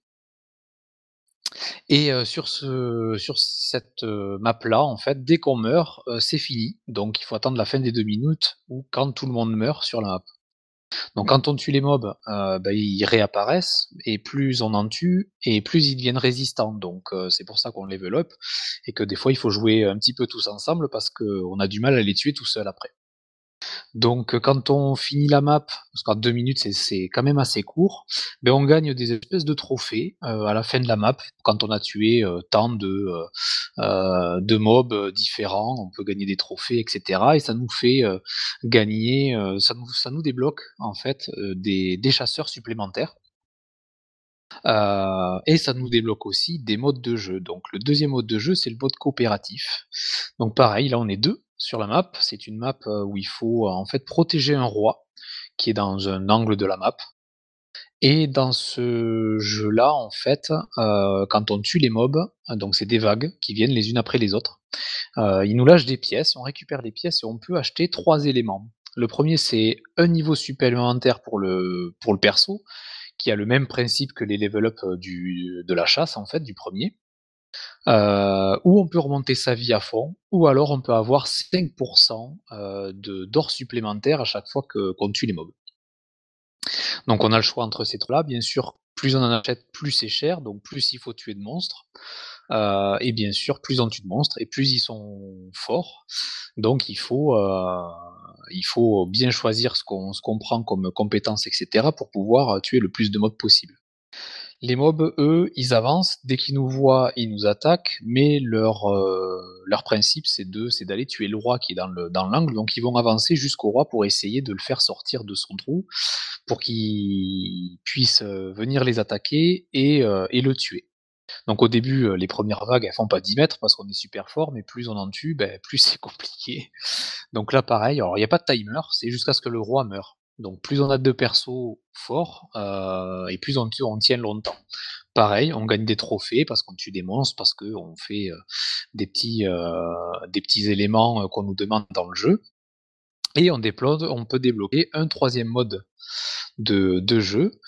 Et euh, sur, ce, sur cette map-là, en fait, dès qu'on meurt, c'est fini, donc il faut attendre la fin des deux minutes, ou quand tout le monde meurt sur la map. Donc quand on tue les mobs, ben, ils réapparaissent, et plus on en tue, et plus ils deviennent résistants, donc euh, c'est pour ça qu'on level up, et que des fois il faut jouer un petit peu tous ensemble, parce qu'on a du mal à les tuer tout seul après. Donc, euh, quand on finit la map, parce qu'en deux minutes, c'est- quand même assez court, ben, on gagne des espèces de trophées euh, à la fin de la map. Quand on a tué euh, tant de, mobs différents, on peut gagner des trophées, etc. Et ça nous fait gagner, ça, nous, débloque en fait des, des chasseurs supplémentaires. Et ça nous débloque aussi des modes de jeu. Donc le deuxième mode de jeu, c'est le mode coopératif. Donc pareil, là on est deux sur la map. C'est une map euh, où il faut euh, en fait protéger un roi qui est dans un angle de la map. Et dans ce jeu-là, en fait, euh, quand on tue les mobs, donc c'est des vagues qui viennent les unes après les autres, ils nous lâchent des pièces, on récupère les pièces et on peut acheter trois éléments. Le premier, c'est un niveau supplémentaire pour le, pour le perso, qui a le même principe que les level up de la chasse, en fait, du premier. Euh, ou on peut remonter sa vie à fond, ou alors on peut avoir 5% euh, d'or supplémentaire à chaque fois qu'on tue les mobs. Donc on a le choix entre ces trois-là. Bien sûr, plus on en achète, plus c'est cher, donc plus il faut tuer de monstres. Euh, et bien sûr, plus on tue de monstres, et plus ils sont forts. Donc il faut, euh, bien choisir ce qu'on ce qu'on prend comme compétences, etc., pour pouvoir tuer le plus de mobs possible. Les mobs, eux, ils avancent. Dès qu'ils nous voient, ils nous attaquent. Mais leur, euh, leur principe, c'est d'aller tuer le roi qui est dans le dans l'angle. Donc ils vont avancer jusqu'au roi pour essayer de le faire sortir de son trou, pour qu'il puisse euh, venir les attaquer et, euh, et le tuer. Donc au début, les premières vagues, elles font pas 10 mètres parce qu'on est super fort, mais plus on en tue, ben, plus c'est compliqué. Donc là, pareil, alors il n'y a pas de timer, c'est jusqu'à ce que le roi meure. Donc plus on a de persos forts, euh, et plus on, on, tient longtemps. Pareil, on gagne des trophées parce qu'on tue des monstres, parce qu'on fait euh, des, petits, euh, des petits éléments qu'on nous demande dans le jeu. Et on peut débloquer un troisième mode de, de jeu,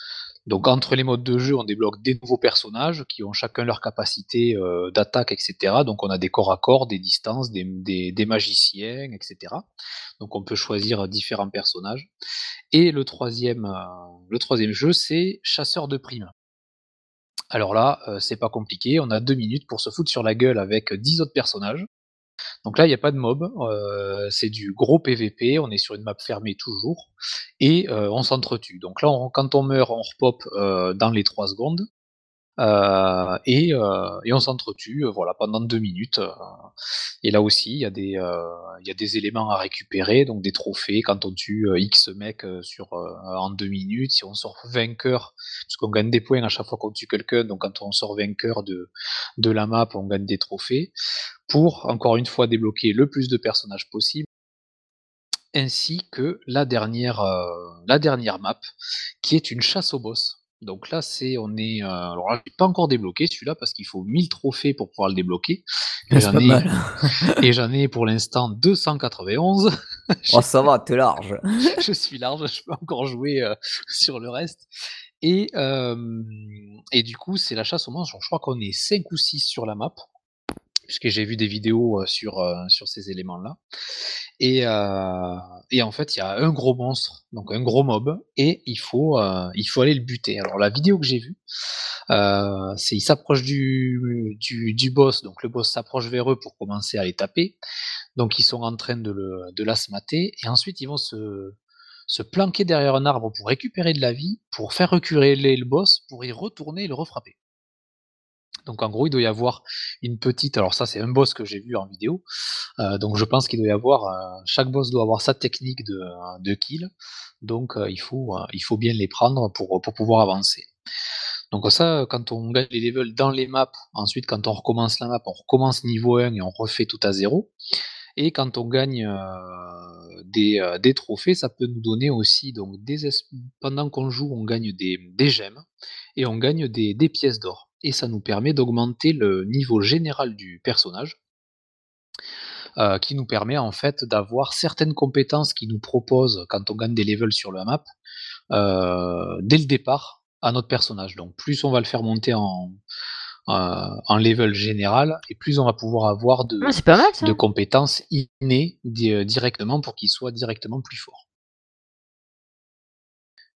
donc entre les modes de jeu, on débloque des nouveaux personnages qui ont chacun leur capacité euh, d'attaque, etc. Donc on a des corps à corps, des distances, des, magiciens, etc. Donc on peut choisir différents personnages. Et le troisième, euh, le troisième jeu, c'est chasseur de primes. Alors là, euh, c'est pas compliqué, on a deux minutes pour se foutre sur la gueule avec dix autres personnages. Donc là, il n'y a pas de mob, euh, c'est du gros PVP, on est sur une map fermée toujours, et euh, on s'entretue. Donc là, quand on meurt, on repop euh, dans les 3 secondes, euh, et, euh, et, on s'entretue voilà, pendant deux minutes. et là aussi, il y, a des, éléments à récupérer, donc des trophées quand on tue X mecs sur, en deux minutes. Si on sort vainqueur, parce qu'on gagne des points à chaque fois qu'on tue quelqu'un, donc quand on sort vainqueur de, la map, on gagne des trophées pour, encore une fois, débloquer le plus de personnages possible ainsi que la dernière, euh, la dernière map, qui est une chasse au boss. Donc là, c'est on est. Euh, alors là, j'ai pas encore débloqué celui-là parce qu'il faut 1000 trophées pour pouvoir le débloquer. Et j'en ai, et j'en ai pour l'instant 291. oh, ça va, t'es large. je suis large, je peux encore jouer euh, sur le reste. Et, euh, et du coup, c'est la chasse au monstre. Je crois qu'on est 5 ou 6 sur la map puisque j'ai vu des vidéos sur, sur ces éléments-là. Et, et, en fait, il y a un gros monstre, donc un gros mob, et il faut, il faut aller le buter. Alors la vidéo que j'ai vue, c'est il s'approche du, du, boss, donc le boss s'approche vers eux pour commencer à les taper. Donc ils sont en train de, le, de l'asmater, et ensuite ils vont se, se planquer derrière un arbre pour récupérer de la vie, pour faire reculer le boss, pour y retourner et le refrapper. Donc en gros, il doit y avoir une petite. Alors ça, c'est un boss que j'ai vu en vidéo. Euh, donc je pense qu'il doit y avoir. Euh, chaque boss doit avoir sa technique de, de kill. Donc euh, il, faut, bien les prendre pour, pouvoir avancer. Donc ça, quand on gagne les levels dans les maps, ensuite quand on recommence la map, on recommence niveau 1 et on refait tout à zéro. Et quand on gagne des, trophées, ça peut nous donner aussi, donc pendant qu'on joue, on gagne des, gemmes et on gagne des pièces d'or et ça nous permet d'augmenter le niveau général du personnage, euh, qui nous permet en fait d'avoir certaines compétences qui nous proposent quand on gagne des levels sur la map euh, dès le départ à notre personnage. Donc plus on va le faire monter en, euh, en level général et plus on va pouvoir avoir de, ah, de compétences innées directement pour qu'il soit directement plus fort.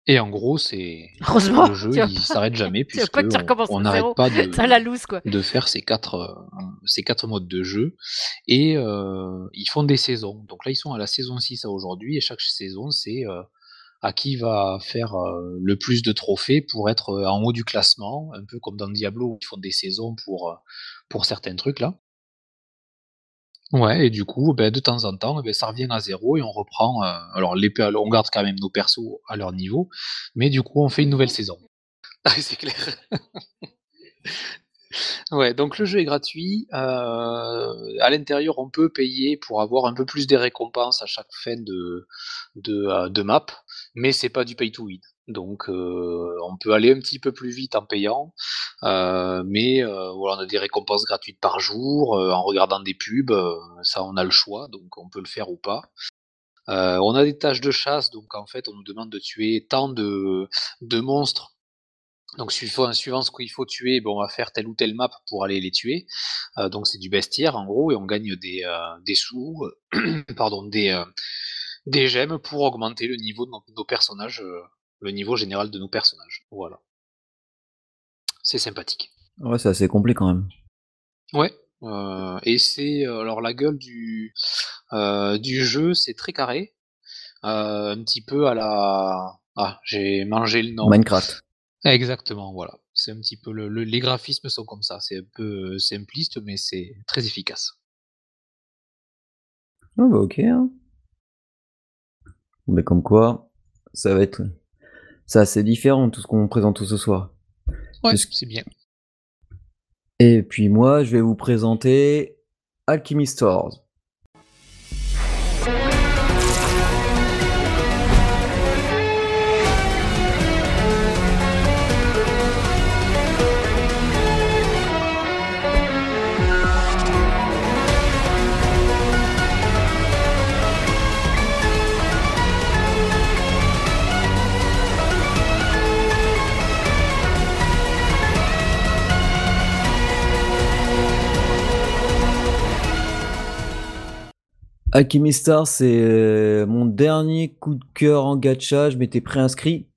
Et en gros, c'est le jeu, il s'arrête jamais puisque on n'arrête pas de, la loose, quoi. de faire ces quatre, euh, ces quatre modes de jeu. Et euh, ils font des saisons. Donc là, ils sont à la saison 6 à aujourd'hui et chaque saison, c'est euh, à qui va faire euh, le plus de trophées pour être en haut du classement, un peu comme dans Diablo où ils font des saisons pour, pour certains trucs là. Ouais et du coup, ben, de temps en temps, ben, ça revient à zéro et on reprend, euh, alors les on garde quand même nos persos à leur niveau, mais du coup, on fait une nouvelle saison. Ah c'est clair. Ouais, donc le jeu est gratuit, heu, à l'intérieur, on peut payer pour avoir un peu plus des récompenses à chaque fin de de, euh, de map, mais c'est pas du pay to win. Donc euh, on peut aller un petit peu plus vite en payant, euh, mais euh, voilà, on a des récompenses gratuites par jour, en regardant des pubs, ça on a le choix, donc on peut le faire ou pas. on a des tâches de chasse, donc en fait on nous demande de tuer tant de de monstres Donc suivant, suivant ce qu'il faut tuer, bon, on va faire telle ou telle map pour aller les tuer. Donc c'est du bestiaire en gros et on gagne des, des sous, pardon, des, des gemmes pour augmenter le niveau de nos, personnages, le niveau général de nos personnages. Voilà. C'est sympathique. Ouais, c'est assez complet quand même. Ouais. euh, et c'est euh, alors la gueule du euh, du jeu, c'est très carré, euh, un petit peu à la ah j'ai mangé le nom. Minecraft. Exactement, voilà. C'est un petit peu le, le- les graphismes sont comme ça. C'est un peu simpliste, mais c'est très efficace. Ah bah ok. Hein. Mais comme quoi, ça va être... C'est assez différent de tout ce qu'on présente tout ce soir. Ouais, c'est bien. Et puis moi, je vais vous présenter Alchemy Stores. Alchemy Stars, c'est euh, mon dernier coup de cœur en gacha. Je m'étais préinscrit.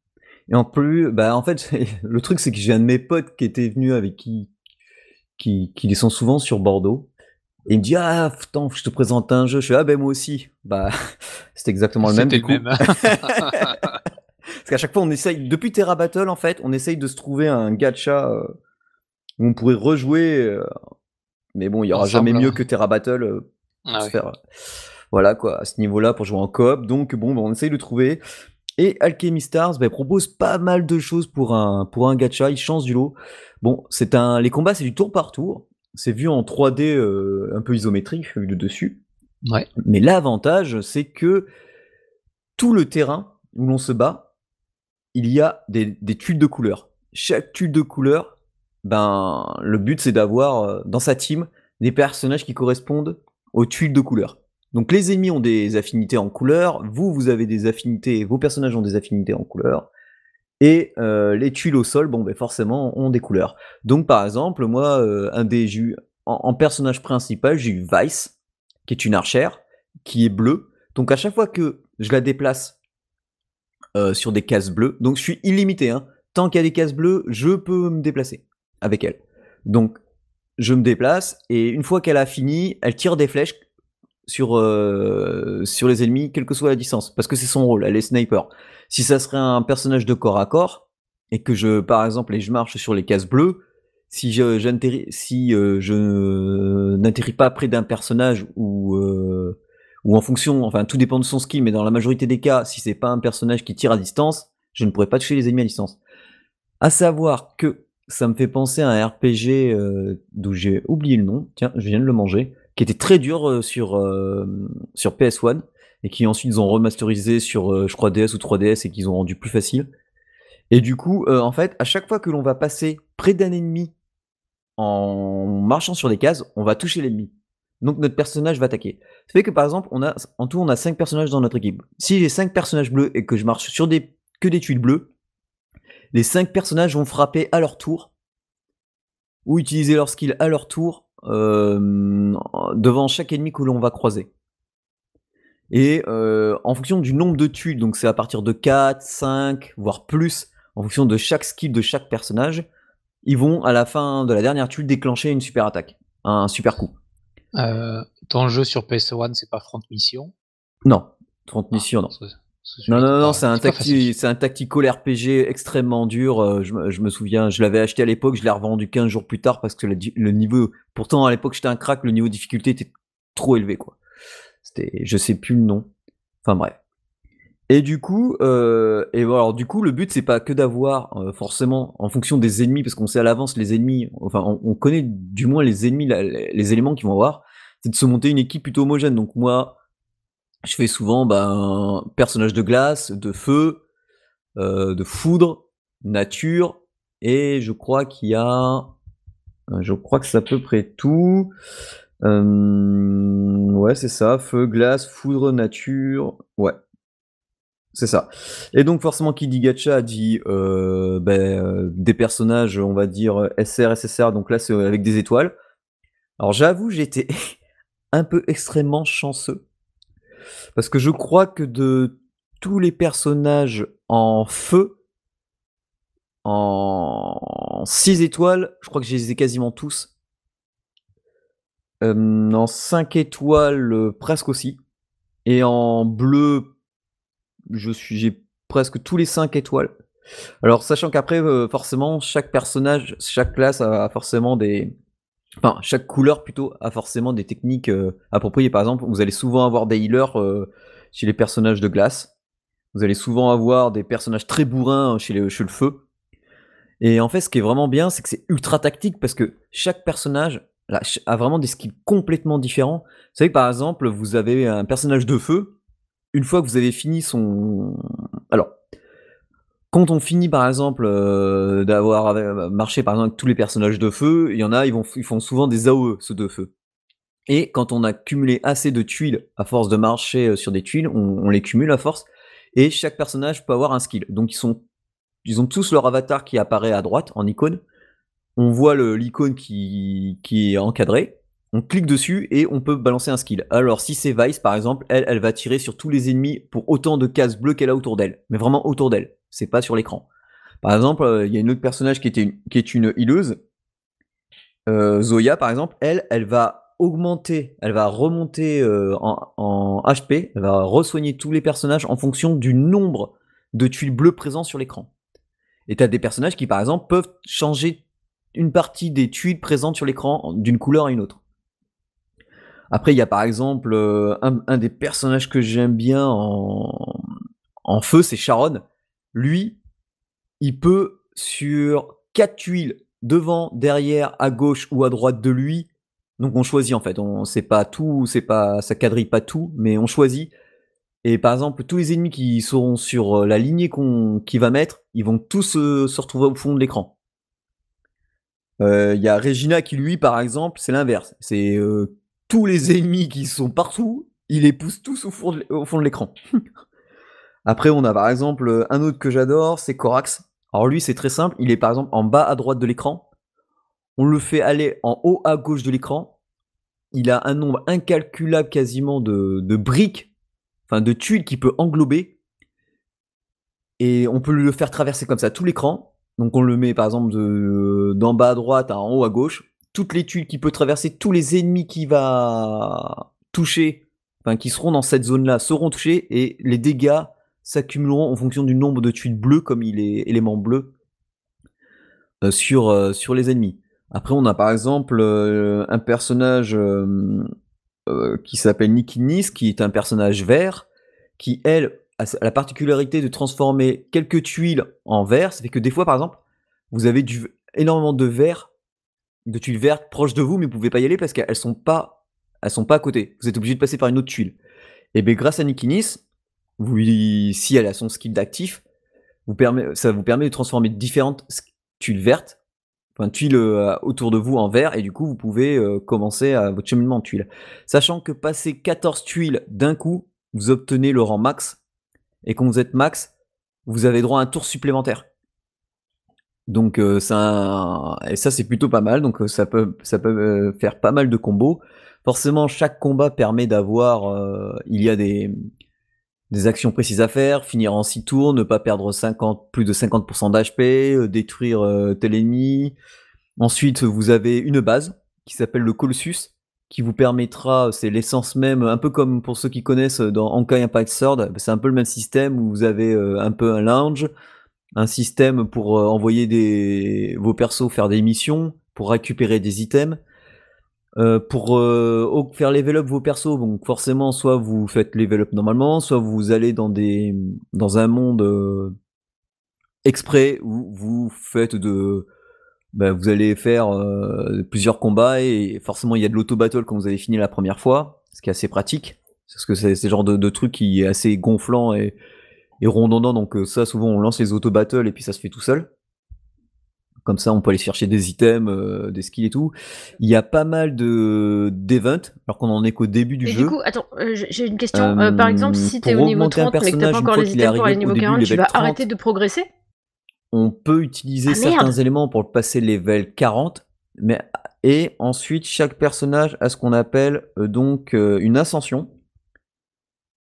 Et en plus, bah en fait, le truc c'est que j'ai un de mes potes qui était venu avec qui, qui, qui descend souvent sur Bordeaux. Et il me dit ah attends, je te présente un jeu. Je fais ah ben moi aussi. Bah c'était exactement le même. C'était le coup. même. Parce qu'à chaque fois on essaye, depuis Terra Battle en fait, on essaye de se trouver un gacha euh, où on pourrait rejouer. euh, mais bon, il y aura Ensemble, jamais mieux hein. que Terra Battle. Ah se ouais. faire, voilà quoi, à ce niveau-là pour jouer en coop. Donc bon, bah, on essaye de trouver. Et Alchemy Stars bah, propose pas mal de choses pour un, pour un gacha, il change du lot. Bon, c'est un, les combats c'est du tour par tour. C'est vu en 3D euh, un peu isométrique, vu de dessus. Ouais. Mais l'avantage, c'est que tout le terrain où l'on se bat, il y a des, des tuiles de couleurs. Chaque tuile de couleur, ben, le but c'est d'avoir euh, dans sa team des personnages qui correspondent aux tuiles de couleurs. Donc les ennemis ont des affinités en couleur, vous, vous avez des affinités, vos personnages ont des affinités en couleur, et euh, les tuiles au sol, bon, ben forcément, ont des couleurs. Donc par exemple, moi, euh, un des eu- en, en personnage principal, j'ai eu Vice, qui est une archère, qui est bleue. Donc à chaque fois que je la déplace euh, sur des cases bleues, donc je suis illimité, hein. tant qu'il y a des cases bleues, je peux me déplacer avec elle. Donc je me déplace et une fois qu'elle a fini, elle tire des flèches sur euh, sur les ennemis, quelle que soit la distance, parce que c'est son rôle, elle est sniper. Si ça serait un personnage de corps à corps et que je, par exemple, et je marche sur les cases bleues, si je j'atterris, si euh, je n'atterris pas près d'un personnage ou euh, ou en fonction, enfin tout dépend de son skill, mais dans la majorité des cas, si c'est pas un personnage qui tire à distance, je ne pourrais pas toucher les ennemis à distance. À savoir que ça me fait penser à un RPG euh, d'où j'ai oublié le nom, tiens, je viens de le manger, qui était très dur euh, sur, euh, sur PS1 et qui ensuite ils ont remasterisé sur, euh, je crois, DS ou 3DS et qu'ils ont rendu plus facile. Et du coup, en fait, à chaque fois que l'on va passer près d'un ennemi en marchant sur des cases, on va toucher l'ennemi. Donc notre personnage va attaquer. Ça fait que par exemple, on a, en tout, on a 5 personnages dans notre équipe. Si j'ai 5 personnages bleus et que je marche sur des, que des tuiles bleues, les 5 personnages vont frapper à leur tour ou utiliser leur skill à leur tour euh, devant chaque ennemi que l'on va croiser. Et euh, en fonction du nombre de tuiles, donc c'est à partir de 4, 5, voire plus, en fonction de chaque skill de chaque personnage, ils vont à la fin de la dernière tuile déclencher une super attaque, un super coup. Euh, ton jeu sur PS1, c'est pas Front Mission? Non, 30 missions, non. Non, non, non, c'est un, tacti- un tactical RPG extrêmement dur. euh, je, me- je me souviens, je l'avais acheté à l'époque, je l'ai revendu 15 jours plus tard parce que le, niveau. Pourtant, à l'époque, j'étais un crack, le niveau de difficulté était trop élevé, quoi. C'était, je sais plus le nom. Enfin, bref. Et du coup, euh, et alors, du coup, le but, c'est pas que d'avoir, euh, forcément, en fonction des ennemis, parce qu'on sait à l'avance les ennemis, enfin, on, on connaît du moins les ennemis, la- les, les éléments qu'ils vont avoir, c'est de se monter une équipe plutôt homogène. Donc, moi, je fais souvent ben, personnage de glace, de feu, euh, de foudre, nature, et je crois qu'il y a, euh, je crois que c'est à peu près tout. Euh, ouais, c'est ça, feu, glace, foudre, nature, ouais. C'est ça. Et donc forcément, qui dit gacha dit euh, ben, euh, des personnages, on va dire SR, SSR. Donc là, c'est avec des étoiles. Alors j'avoue, j'étais un peu extrêmement chanceux parce que je crois que de tous les personnages en feu, en 6 étoiles, je crois que je les quasiment tous. Euh, en 5 étoiles, euh, presque aussi. Et en bleu, je suis, j'ai presque tous les 5 étoiles. Alors, sachant qu'après, euh, forcément, chaque personnage, chaque classe a forcément des. Enfin, chaque couleur plutôt a forcément des techniques appropriées. Par exemple, vous allez souvent avoir des healers chez les personnages de glace. Vous allez souvent avoir des personnages très bourrins chez, les, chez le feu. Et en fait, ce qui est vraiment bien, c'est que c'est ultra tactique parce que chaque personnage a vraiment des skills complètement différents. Vous savez par exemple, vous avez un personnage de feu. Une fois que vous avez fini son. Alors, quand on finit par exemple euh, d'avoir marché par exemple avec tous les personnages de feu, il y en a, ils, font souvent des AOE, ceux de feu. Et quand on a cumulé assez de tuiles, à force de marcher euh, sur des tuiles, on, les cumule à force. Et chaque personnage peut avoir un skill. Donc ils sont ont tous leur avatar qui apparaît à droite en icône. On voit l'icône qui est encadrée. On clique dessus et on peut balancer un skill. Alors si c'est Vice par exemple, elle, elle va tirer sur tous les ennemis pour autant de cases bleues qu'elle a autour d'elle. Mais vraiment autour d'elle. C'est pas sur l'écran. Par exemple, euh, il y a une autre personnage qui, était qui est une healeuse. Euh, Zoya par exemple, elle, elle va augmenter, elle va remonter euh, en, en, HP, elle va resoigner tous les personnages en fonction du nombre de tuiles bleues présents sur l'écran. Et tu des personnages qui, par exemple, peuvent changer une partie des tuiles présentes sur l'écran d'une couleur à une autre. Après, il y a par exemple euh, un, des personnages que j'aime bien en, feu, c'est Sharon. Lui, il peut sur quatre tuiles devant, derrière, à gauche ou à droite de lui. Donc on choisit en fait, on sait pas tout, c'est pas ça quadrille pas tout, mais on choisit et par exemple, tous les ennemis qui seront sur euh, la lignée qu'on qui va mettre, ils vont tous euh, se retrouver au fond de l'écran. Il y a Regina qui, lui, par exemple, c'est l'inverse. C'est tous les ennemis qui sont partout, il les pousse tous au fond de, l'écran. Après, on a par exemple un autre que j'adore, c'est Corax. Alors lui, c'est très simple. Il est par exemple en bas à droite de l'écran. On le fait aller en haut à gauche de l'écran. Il a un nombre incalculable quasiment de, briques enfin de tuiles qui peut englober. Et on peut le faire traverser comme ça tout l'écran. Donc on le met par exemple d'en bas à droite à en haut à gauche. Toutes les tuiles qui peut traverser, tous les ennemis qui va toucher, enfin qui seront dans cette zone-là, seront touchés et les dégâts s'accumuleront en fonction du nombre de tuiles bleues comme il est élément bleu euh, sur, euh, sur les ennemis. Après on a par exemple euh, un personnage qui s'appelle Nikki Nis, qui est un personnage vert, qui, elle, a la particularité de transformer quelques tuiles en vert. Ça fait que des fois, par exemple, vous avez du, énormément de verre, de tuiles vertes proches de vous, mais vous pouvez pas y aller parce qu'elles sont pas, sont pas à côté. Vous êtes obligé de passer par une autre tuile. Et bien, grâce à Nikki Nis, vous, si elle a son skill d'actif, ça vous permet de transformer différentes tuiles vertes enfin, tuiles euh, autour de vous en vert, et du coup, vous pouvez euh, commencer à votre cheminement de tuiles. Sachant que passer 14 tuiles d'un coup, vous obtenez le rang max, et quand vous êtes max, vous avez droit à un tour supplémentaire. Donc euh, ça, et ça c'est plutôt pas mal, donc ça peut, ça peut faire pas mal de combos. Forcément, chaque combat permet d'avoir, il y a des, actions précises à faire, finir en 6 tours, ne pas perdre 50, plus de 50% d'HP, euh, détruire euh, tel ennemi. Ensuite, vous avez une base qui s'appelle le Colossus, qui vous permettra, c'est l'essence même, un peu comme pour ceux qui connaissent dans Honkai Impact Sword, c'est un peu le même système où vous avez euh, un peu un lounge, un système pour envoyer des, vos persos faire des missions, pour récupérer des items, euh, pour euh, faire level up vos persos, donc forcément, soit vous faites level up normalement, soit vous allez dans des dans un monde euh, exprès où vous faites de bah, vous allez faire plusieurs combats et forcément il y a de l'auto battle quand vous avez fini la première fois, ce qui est assez pratique. Parce que c'est ce genre de, de, truc qui est assez gonflant et, et redondant donc ça souvent on lance les auto battle et puis ça se fait tout seul Comme ça, on peut aller chercher des items, euh, des skills et tout. Il y a pas mal de d'events, alors qu'on en est qu'au début du Et jeu. du coup, attends, euh, j'ai une question. Euh, par exemple, Euh, si t'es au niveau augmenter un 30 mais que t'as pas encore les items pour aller au au niveau début 40, tu vas 30, arrêter de progresser? on peut utiliser Ah, certains éléments pour passer level 40, mais et ensuite chaque personnage a ce qu'on appelle euh, donc euh, une ascension.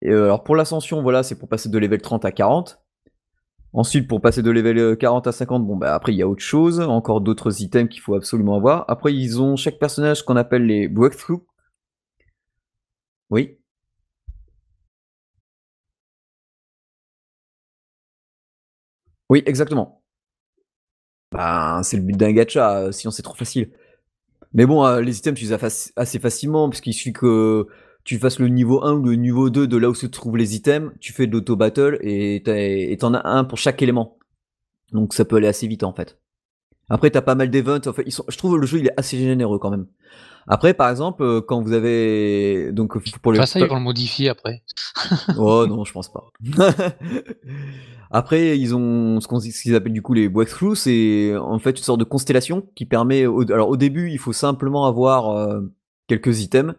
Euh, alors pour l'ascension, voilà, c'est pour passer de level 30 à 40. Ensuite, pour passer de level euh, 40 à 50, bon bah après il y a autre chose, encore d'autres items qu'il faut absolument avoir. Après, ils ont chaque personnage qu'on appelle les breakthroughs. Oui. Oui, exactement. Ben, c'est le but d'un gacha, euh, sinon c'est trop facile. Mais bon, euh, les items, tu les as assez facilement, puisqu'il suffit que tu fasses le niveau 1 ou le niveau 2 de là où se trouvent les items, tu fais de l'auto-battle et t'en as un pour chaque élément. Donc ça peut aller assez vite en fait. Après, t'as pas mal d'events. En fait, ils sont... Je trouve le jeu il est assez généreux quand même. Après, par exemple, euh, quand vous avez donc pour le Enfin, ça, ils vont le modifier après. Oh non, je pense pas. Après, ils ont ce qu'on- ce qu'ils appellent du coup les breakthroughs, c'est en fait une sorte de constellation qui permet. Au, alors au début, il faut simplement avoir euh, quelques items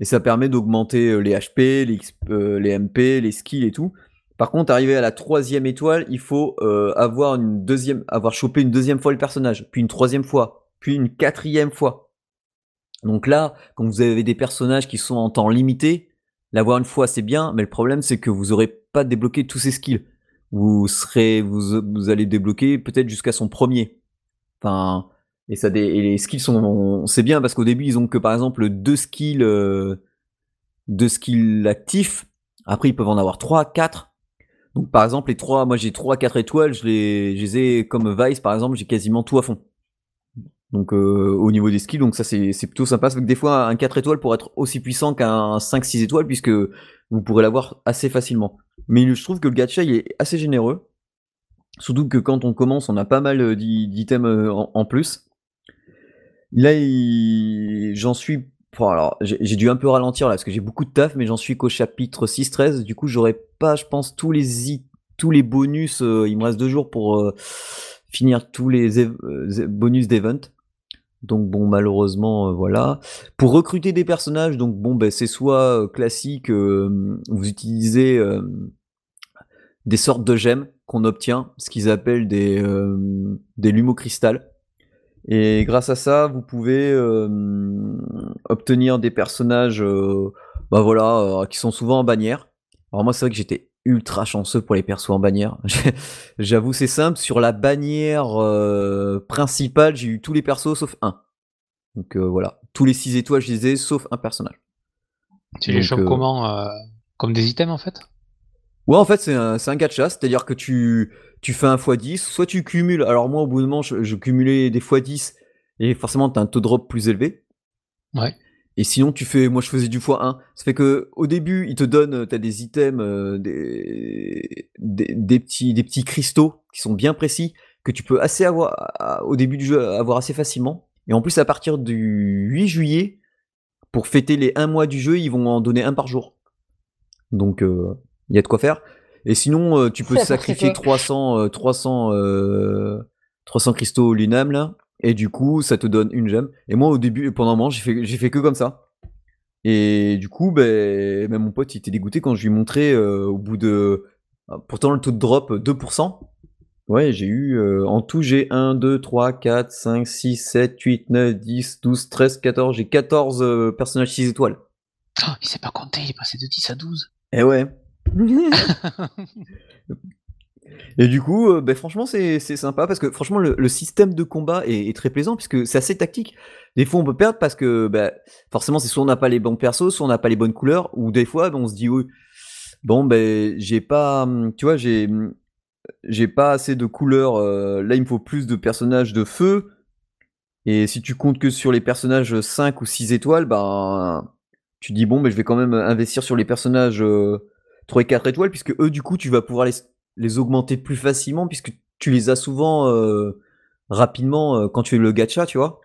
et ça permet d'augmenter euh, les HP, les, euh, les MP, les skills et tout. Par contre, arrivé à la troisième étoile, il faut euh, avoir une deuxième, avoir chopé une deuxième fois le personnage, puis une troisième fois, puis une quatrième fois. Donc là, quand vous avez des personnages qui sont en temps limité, L'avoir une fois, c'est bien, mais le problème, c'est que vous aurez pas débloqué tous ses skills. Vous serez, vous, vous allez débloquer peut-être jusqu'à son premier. Enfin, et ça, et les skills sont, c'est bien parce qu'au début, ils ont que par exemple deux skills, euh, deux skills actifs. Après, ils peuvent en avoir trois, quatre. Donc, par exemple, les trois, moi j'ai trois, quatre étoiles, je les, je les ai comme Vice, par exemple, j'ai quasiment tout à fond. Donc euh, au niveau des skills, donc ça c'est plutôt sympa. C'est que des fois un 4 étoiles pourrait être aussi puissant qu'un 5-6 étoiles puisque vous pourrez l'avoir assez facilement. Mais je trouve que le gacha il est assez généreux. Surtout que quand on commence, on a pas mal euh, d'i- d'items euh, en plus. Là, j'en suis. alors, j'ai dû un peu ralentir là parce que j'ai beaucoup de taf, mais j'en suis qu'au chapitre 6-13. Du coup, j'aurai pas, je pense, tous les i- tous les bonus. euh, il me reste deux jours pour euh, finir tous les euh, bonus d'event. Donc bon, malheureusement, voilà. Pour recruter des personnages, donc bon, ben c'est soit classique, vous utilisez des sortes de gemmes qu'on obtient, ce qu'ils appellent des des lumocristal. Et grâce à ça, vous pouvez euh, obtenir des personnages, bah voilà, euh, qui sont souvent en bannière. Alors moi, c'est vrai que j'étais ultra chanceux pour les persos en bannière. J'avoue, c'est simple. Sur la bannière euh, principale, j'ai eu tous les persos sauf un. Donc euh, voilà, tous les 6 étoiles, je les ai, sauf un personnage. Tu les chopes euh, comment euh, Comme des items en fait? Ouais, en fait, c'est un, c'est un gacha, c'est-à-dire que tu, tu fais un x10, soit tu cumules. Alors, moi, au bout d'un moment, je, je cumulais des x10 et forcément, tu as un taux de drop plus élevé. Ouais. Et sinon, tu fais, moi, je faisais du x1. Ça fait que au début, il te donne, tu as des items, euh, des, des, des petits, des petits cristaux qui sont bien précis, que tu peux assez avoir, à- au début du jeu, avoir assez facilement. Et en plus, à partir du 8 juillet, pour fêter les 1 mois du jeu, ils vont en donner un par jour. Donc, euh, il y a de quoi faire. Et sinon, euh, tu peux sacrifier c'est quoi 300, euh, 300, euh, 300 cristaux lunam là, et du coup, ça te donne une gemme. Et moi, au début, pendant un moment, j'ai fait, j'ai fait que comme ça. Et du coup, ben, ben, mon pote, il était dégoûté quand je lui ai montré euh, au bout de. ah, Pourtant, le taux de drop 2%. Ouais, j'ai eu. euh, en tout, j'ai 1, 2, 3, 4, 5, 6, 7, 8, 9, 10, 12, 13, 14. J'ai 14 euh, personnages 6 étoiles. Oh, Il sait pas compter, il est passé de 10 à 12. Eh ouais. Et du coup, euh, ben, franchement, c'est sympa parce que franchement, le, système de combat est, est très plaisant puisque c'est assez tactique. Des fois, on peut perdre parce que ben, forcément, c'est soit on n'a pas les bons persos, soit on n'a pas les bonnes couleurs, ou des fois, ben, on se dit, oui, bon, ben, j'ai pas, hum, tu vois, j'ai hum, j'ai pas assez de couleurs. euh, là, il me faut plus de personnages de feu. Et si tu comptes que sur les personnages 5 ou 6 étoiles, ben, tu dis, bon, ben, je vais quand même investir sur les personnages euh, 3 et 4 étoiles, puisque eux, du coup, tu vas pouvoir les, les augmenter plus facilement, puisque tu les as souvent euh, rapidement euh, quand tu fais le gacha, tu vois.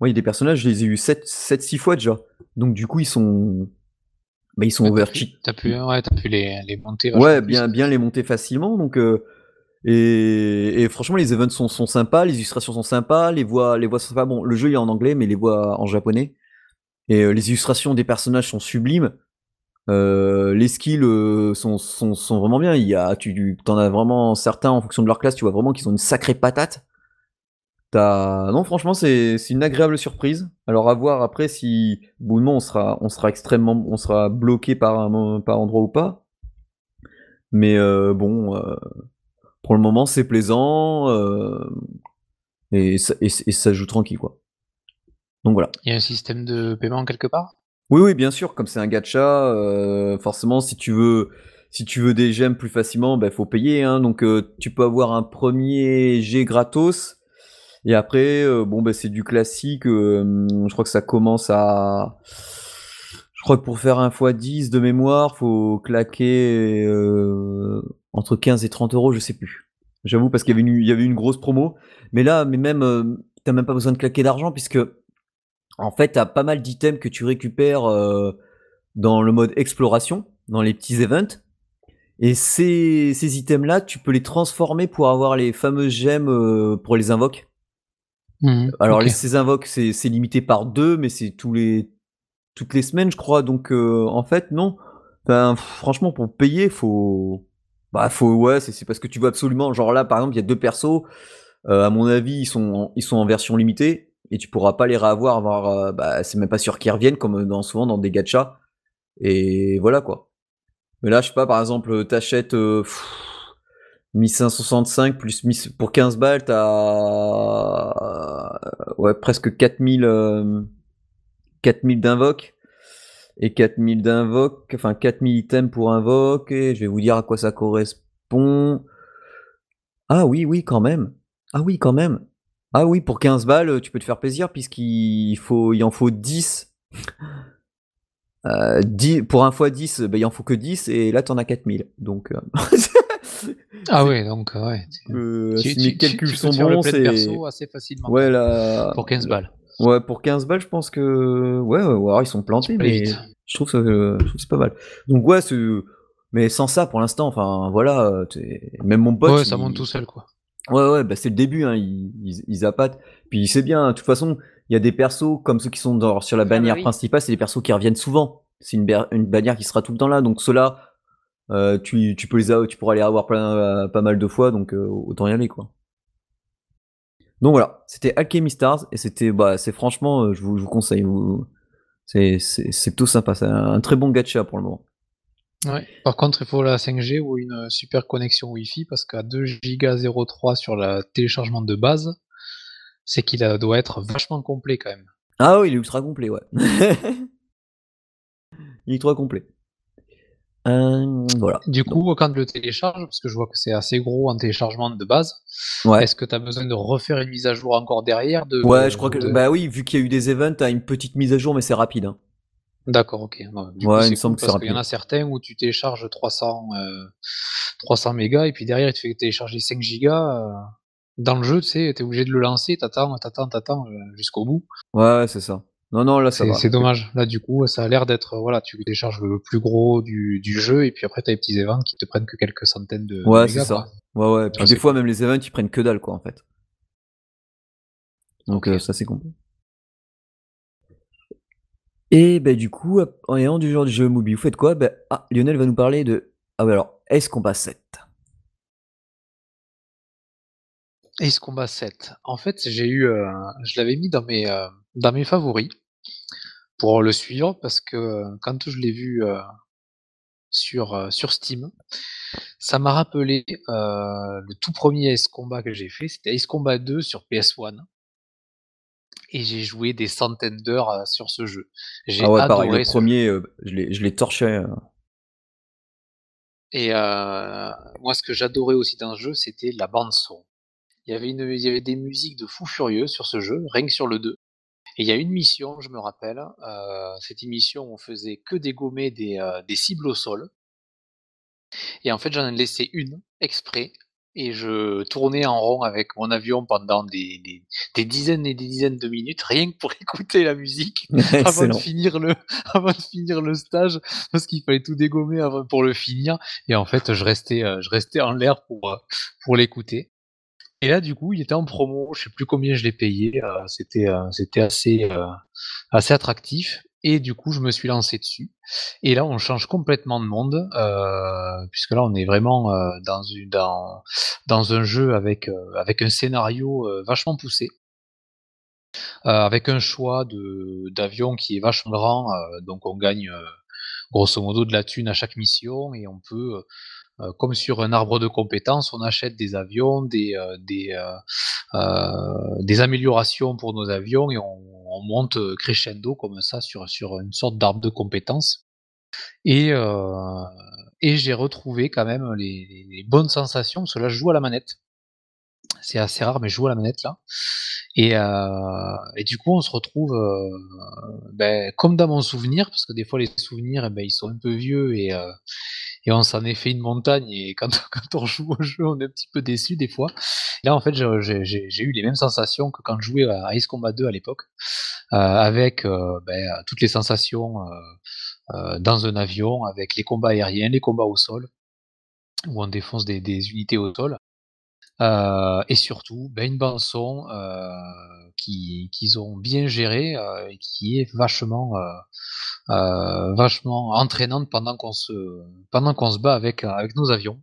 Moi, il y a des personnages, je les ai eu 7-6 fois déjà. Donc, du coup, ils sont. Bah, ils sont Ouais, T'as overcheat. pu, t'as pu, ouais, t'as pu les, les monter. Ouais, bien, bien les monter facilement. Donc, euh, Et, et franchement, les events sont, sont sympas, les illustrations sont sympas, les voix, les voix sont sympas. Bon, le jeu il est en anglais, mais les voix en japonais. Et les illustrations des personnages sont sublimes. Euh, les skills euh, sont, sont, sont vraiment bien. Il y a, tu en as vraiment certains en fonction de leur classe, tu vois vraiment qu'ils ont une sacrée patate. T'as... Non, franchement, c'est, une agréable surprise. Alors à voir après si, moment, on sera, on sera extrêmement, on sera bloqué par un par endroit ou pas. Mais euh, bon, pour le moment, c'est plaisant et, et, et ça joue tranquille quoi. Donc voilà. Il y a un système de paiement quelque part? Oui, oui, bien sûr. Comme c'est un gacha, euh, forcément, si tu veux, si tu veux des gemmes plus facilement, ben faut payer. Hein. Donc euh, tu peux avoir un premier jet gratos. Et après, euh, bon, ben c'est du classique. euh, je crois que ça commence à. Je crois que pour faire un x10 de mémoire, faut claquer euh, entre 15 et 30 euros, je sais plus. J'avoue, parce qu'il y avait une, il y avait une grosse promo. Mais là, mais même, euh, t'as même pas besoin de claquer d'argent, puisque en fait, t'as pas mal d'items que tu récupères euh, dans le mode exploration, dans les petits events. Et ces, ces items-là, tu peux les transformer pour avoir les fameuses gemmes euh, pour les invoques. Alors Ok. les, ces invoques, c'est limité par deux, mais c'est tous les toutes les semaines, je crois. Donc euh, en fait, non. Pff, franchement, pour payer, faut bah faut ouais, c'est parce que tu veux absolument. Genre là, par exemple, il y a deux persos. à mon avis, ils sont en- ils sont en version limitée et tu pourras pas les réavoir. Avoir, euh, bah c'est même pas sûr qu'ils reviennent comme dans souvent dans des gachas. Et voilà quoi. Mais là, je sais pas, par exemple, t'achètes euh, pff, 1565 plus 1000 pour 15 balles, t'as euh, ouais, presque 4000 euh, 4000 d'invoques et 4000 d'invoques, enfin 4000 items pour invoque et je vais vous dire à quoi ça correspond. Ah oui, oui, quand même. Ah oui, quand même. Ah oui, pour 15 balles, tu peux te faire plaisir puisqu'il faut il en faut 10 euh, 10 pour un fois 10, ben, il en faut que 10 et là t'en as 4000. Donc euh, Ah ouais, donc euh, ouais. euh, tu- si tu- mes calculs tu sont bons, c'est perso assez facilement. ouais là Pour 15 balles. Ouais, pour 15 balles, je pense que ouais, ouais, ouais, alors ils sont plantés, mais vite. je trouve que je trouve que c'est pas mal. Donc ouais, c'est mais sans ça pour l'instant, enfin voilà, euh, même mon pote, Ouais, ça il- monte tout seul quoi. Ouais, ouais, bah c'est le début, hein, ils, ils, ils appâtent. Puis c'est bien, de toute façon, il y a des persos comme ceux qui sont dans, sur la Ah bah bannière oui. principale, c'est des persos qui reviennent souvent. C'est une, une bannière qui sera tout le temps là, donc ceux-là, euh, tu, tu peux les a- tu pourras les avoir plein, euh, pas mal de fois, donc euh, autant y aller, quoi. Donc voilà, c'était Alchemy Stars, et c'était, bah, c'est franchement, je vous, je vous conseille, vous, c'est, plutôt sympa, c'est un, un très bon gacha pour le moment. Ouais. Par contre, il faut la 5G ou une super connexion Wi-Fi parce qu'à 2 Go 03 sur le téléchargement de base, c'est qu'il a- doit être vachement complet quand même. Ah oui, il est ultra complet, ouais. il est ultra complet. Euh, voilà. Du coup, quand tu le télécharges, parce que je vois que c'est assez gros en téléchargement de base, Ouais. est-ce que tu as besoin de refaire une mise à jour encore derrière de, Ouais, je crois que. de- Bah oui, vu qu'il y a eu des events, t'as une petite mise à jour, mais c'est rapide. Hein. D'accord, ok. Non, du Ouais, coup, il me semble cool que parce qu'il y en a certains où tu télécharges 300, euh, 300 mégas et puis derrière il te fait télécharger 5 gigas. euh, dans le jeu, tu sais, t'es obligé de le lancer, t'attends, t'attends, t'attends euh, jusqu'au bout. Ouais, ouais, c'est ça. Non, non, là, ça C'est va. c'est dommage. Là, du coup, ça a l'air d'être, voilà, tu télécharges le plus gros du, du jeu et puis après t'as les petits events qui te prennent que quelques centaines de, Ouais, c'est ça. quoi. Ouais, ouais. Puis des fois, même les events, ils prennent que dalle, quoi, en fait. Donc, Ok. euh, ça, c'est complet. Et bah, du coup, en ayant du genre du jeu mobile, vous faites quoi? Bah, Ah, Lionel va nous parler de. Ah, bah alors, Ace Combat 7. Ace Combat 7. En fait, j'ai eu, euh, je l'avais mis dans mes, euh, dans mes favoris pour le suivre parce que euh, quand je l'ai vu sur, sur Steam, ça m'a rappelé le tout premier Ace Combat que j'ai fait. C'était Ace Combat 2 sur PS1. Et j'ai joué des centaines d'heures euh, sur ce jeu. J'ai Ah, ouais, adoré pareil, le premier, euh, je l'ai torché. euh. Et euh, moi, ce que j'adorais aussi dans ce jeu, c'était la bande son. Il y avait une, il y avait des musiques de fou furieux sur ce jeu, rien que sur le 2. Et il y a une mission, je me rappelle, cette émission, on faisait que dégommer des, des cibles au sol. Et en fait, j'en ai laissé une exprès et je tournais en rond avec mon avion pendant des, des, des dizaines et des dizaines de minutes, rien que pour écouter la musique avant de finir le, avant de finir le stage, parce qu'il fallait tout dégommer avant, pour le finir. Et en fait, je restais, euh, je restais en l'air pour, euh, pour l'écouter. Et là, du coup, il était en promo. Je sais plus combien je l'ai payé. euh, c'était, c'était assez, assez attractif. Et du coup, je me suis lancé dessus. Et là, on change complètement de monde, euh, puisque là, on est vraiment euh, dans, une, dans, dans un jeu avec, euh, avec un scénario euh, vachement poussé, euh, avec un choix d'avion qui est vachement grand. euh, donc, on gagne grosso modo de la thune à chaque mission, et on peut, comme sur un arbre de compétences, on achète des avions, des, euh, des, euh, euh, des améliorations pour nos avions, et on, on monte euh, crescendo comme ça sur, une sorte d'arbre de compétences. Et, euh, et j'ai retrouvé quand même les, bonnes sensations, parce joue à la manette. C'est assez rare, mais je joue à la manette là. Et, euh, et du coup, on se retrouve euh, ben, comme dans mon souvenir, parce que des fois, les souvenirs, eh ben, ils sont un peu vieux et, euh, et on s'en est fait une montagne. Et quand, quand on joue au jeu, on est un petit peu déçu des fois. Là, en fait, j'ai eu les mêmes sensations que quand je jouais à Ace Combat 2 à l'époque, euh, avec euh, ben, toutes les sensations dans un avion, avec les combats aériens, les combats au sol, où on défonce des, des unités au sol. Euh, et surtout, ben, une bande son euh, qui qu'ils ont bien géré euh, et qui est vachement vachement entraînante pendant qu'on se pendant qu'on se bat avec avec nos avions.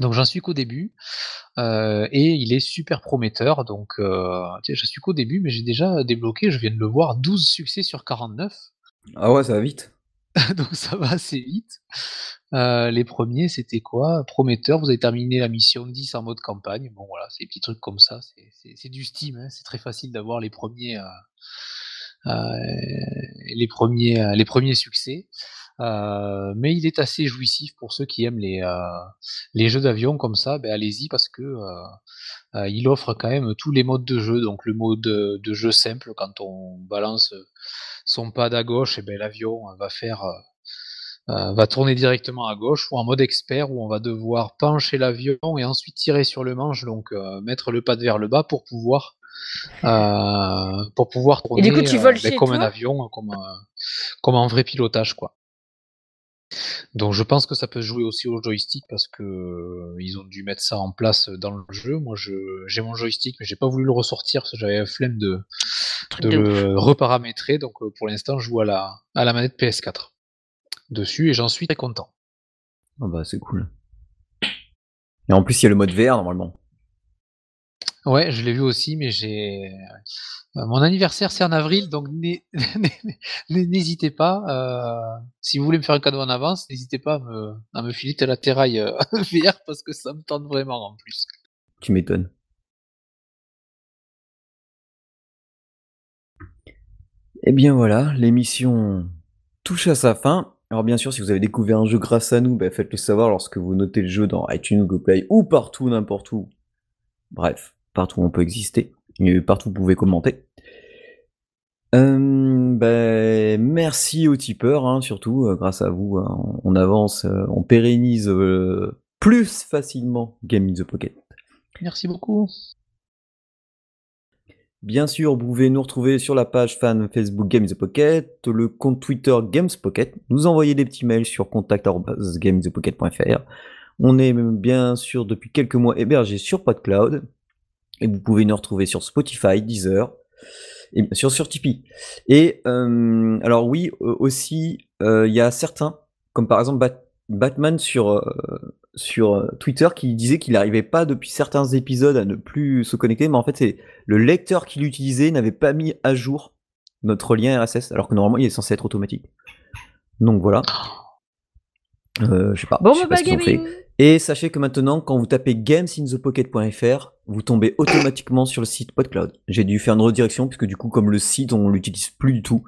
Donc j'en suis qu'au début et il est super prometteur. Donc je suis qu'au début, mais j'ai déjà débloqué. Je viens de le voir, 12 succès sur 49. Ah ouais, ça va vite. donc ça va assez vite. Euh, les premiers, c'était quoi? Prometteur, vous avez terminé la mission 10 en mode campagne. Bon voilà, c'est des petits trucs comme ça, c'est- du Steam, hein, c'est très facile d'avoir les premiers euh, euh, les premiers les premiers succès. Euh, mais il est assez jouissif pour ceux qui aiment les, euh, les jeux d'avion comme ça, ben allez-y parce que euh, euh, il offre quand même tous les modes de jeu. Donc le mode de, jeu simple, quand on balance son pad à gauche, et ben l'avion va faire euh, va tourner directement à gauche, ou en mode expert où on va devoir pencher l'avion et ensuite tirer sur le manche, donc euh, mettre le pad vers le bas pour pouvoir euh, pour pouvoir tourner du coup, tu voles ben, comme toi? un avion, comme un, comme un vrai pilotage quoi. Donc je pense que ça peut se jouer aussi au joystick parce que euh, ils ont dû mettre ça en place dans le jeu. Moi je j'ai mon joystick mais j'ai pas voulu le ressortir parce que j'avais la flemme de, de ouf. le reparamétrer. Donc euh, pour l'instant je joue à la, à la manette PS4 dessus et j'en suis très content. Ah bah c'est cool. Et en plus il y a le mode VR normalement. Ouais, je l'ai vu aussi, mais j'ai euh, mon anniversaire c'est en avril, donc n'hé- n'hésitez pas. euh, si vous voulez me faire un cadeau en avance, n'hésitez pas à me, à me filer la terraille VR parce que ça me tente vraiment en plus. Tu m'étonnes. Eh bien voilà, l'émission touche à sa fin. Alors bien sûr, si vous avez découvert un jeu grâce à nous, bah, faites-le savoir lorsque vous notez le jeu dans iTunes, Google Play ou partout, n'importe où. Bref, partout où on peut exister. Et partout où vous pouvez commenter. Euh, ben, merci aux tipeurs, hein, surtout, euh, grâce à vous, hein, on avance, euh, on pérennise euh, plus facilement Game in the Pocket. Merci beaucoup. Bien sûr, vous pouvez nous retrouver sur la page fan Facebook Games the Pocket, le compte Twitter Games Pocket, nous envoyer des petits mails sur contact@gamesthepocket.fr. On est bien sûr depuis quelques mois hébergé sur PodCloud et vous pouvez nous retrouver sur Spotify, Deezer et bien sûr sur Tipeee. Et euh, alors oui, euh, aussi euh, il y a certains, comme par exemple Bat- Batman sur euh, sur Twitter qui disait qu'il n'arrivait pas depuis certains épisodes à ne plus se connecter, mais en fait c'est le lecteur qu'il utilisait n'avait pas mis à jour notre lien RSS, alors que normalement il est censé être automatique. Donc voilà. Je sais pas. Bon, je sais bah, pas ce fait. Et sachez que maintenant, quand vous tapez gamesinthepocket.fr, vous tombez automatiquement sur le site PodCloud. J'ai dû faire une redirection puisque du coup, comme le site, on l'utilise plus du tout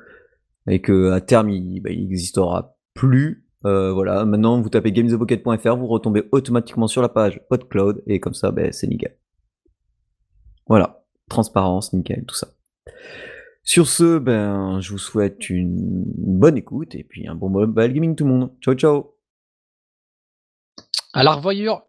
et que à terme, il, bah, il existera plus. Euh, voilà, maintenant, vous tapez gamesinthepocket.fr, vous retombez automatiquement sur la page PodCloud et comme ça, ben, c'est nickel. Voilà, transparence, nickel, tout ça. Sur ce, ben, je vous souhaite une bonne écoute et puis un bon mobile gaming tout le monde. Ciao, ciao. À la revoyure.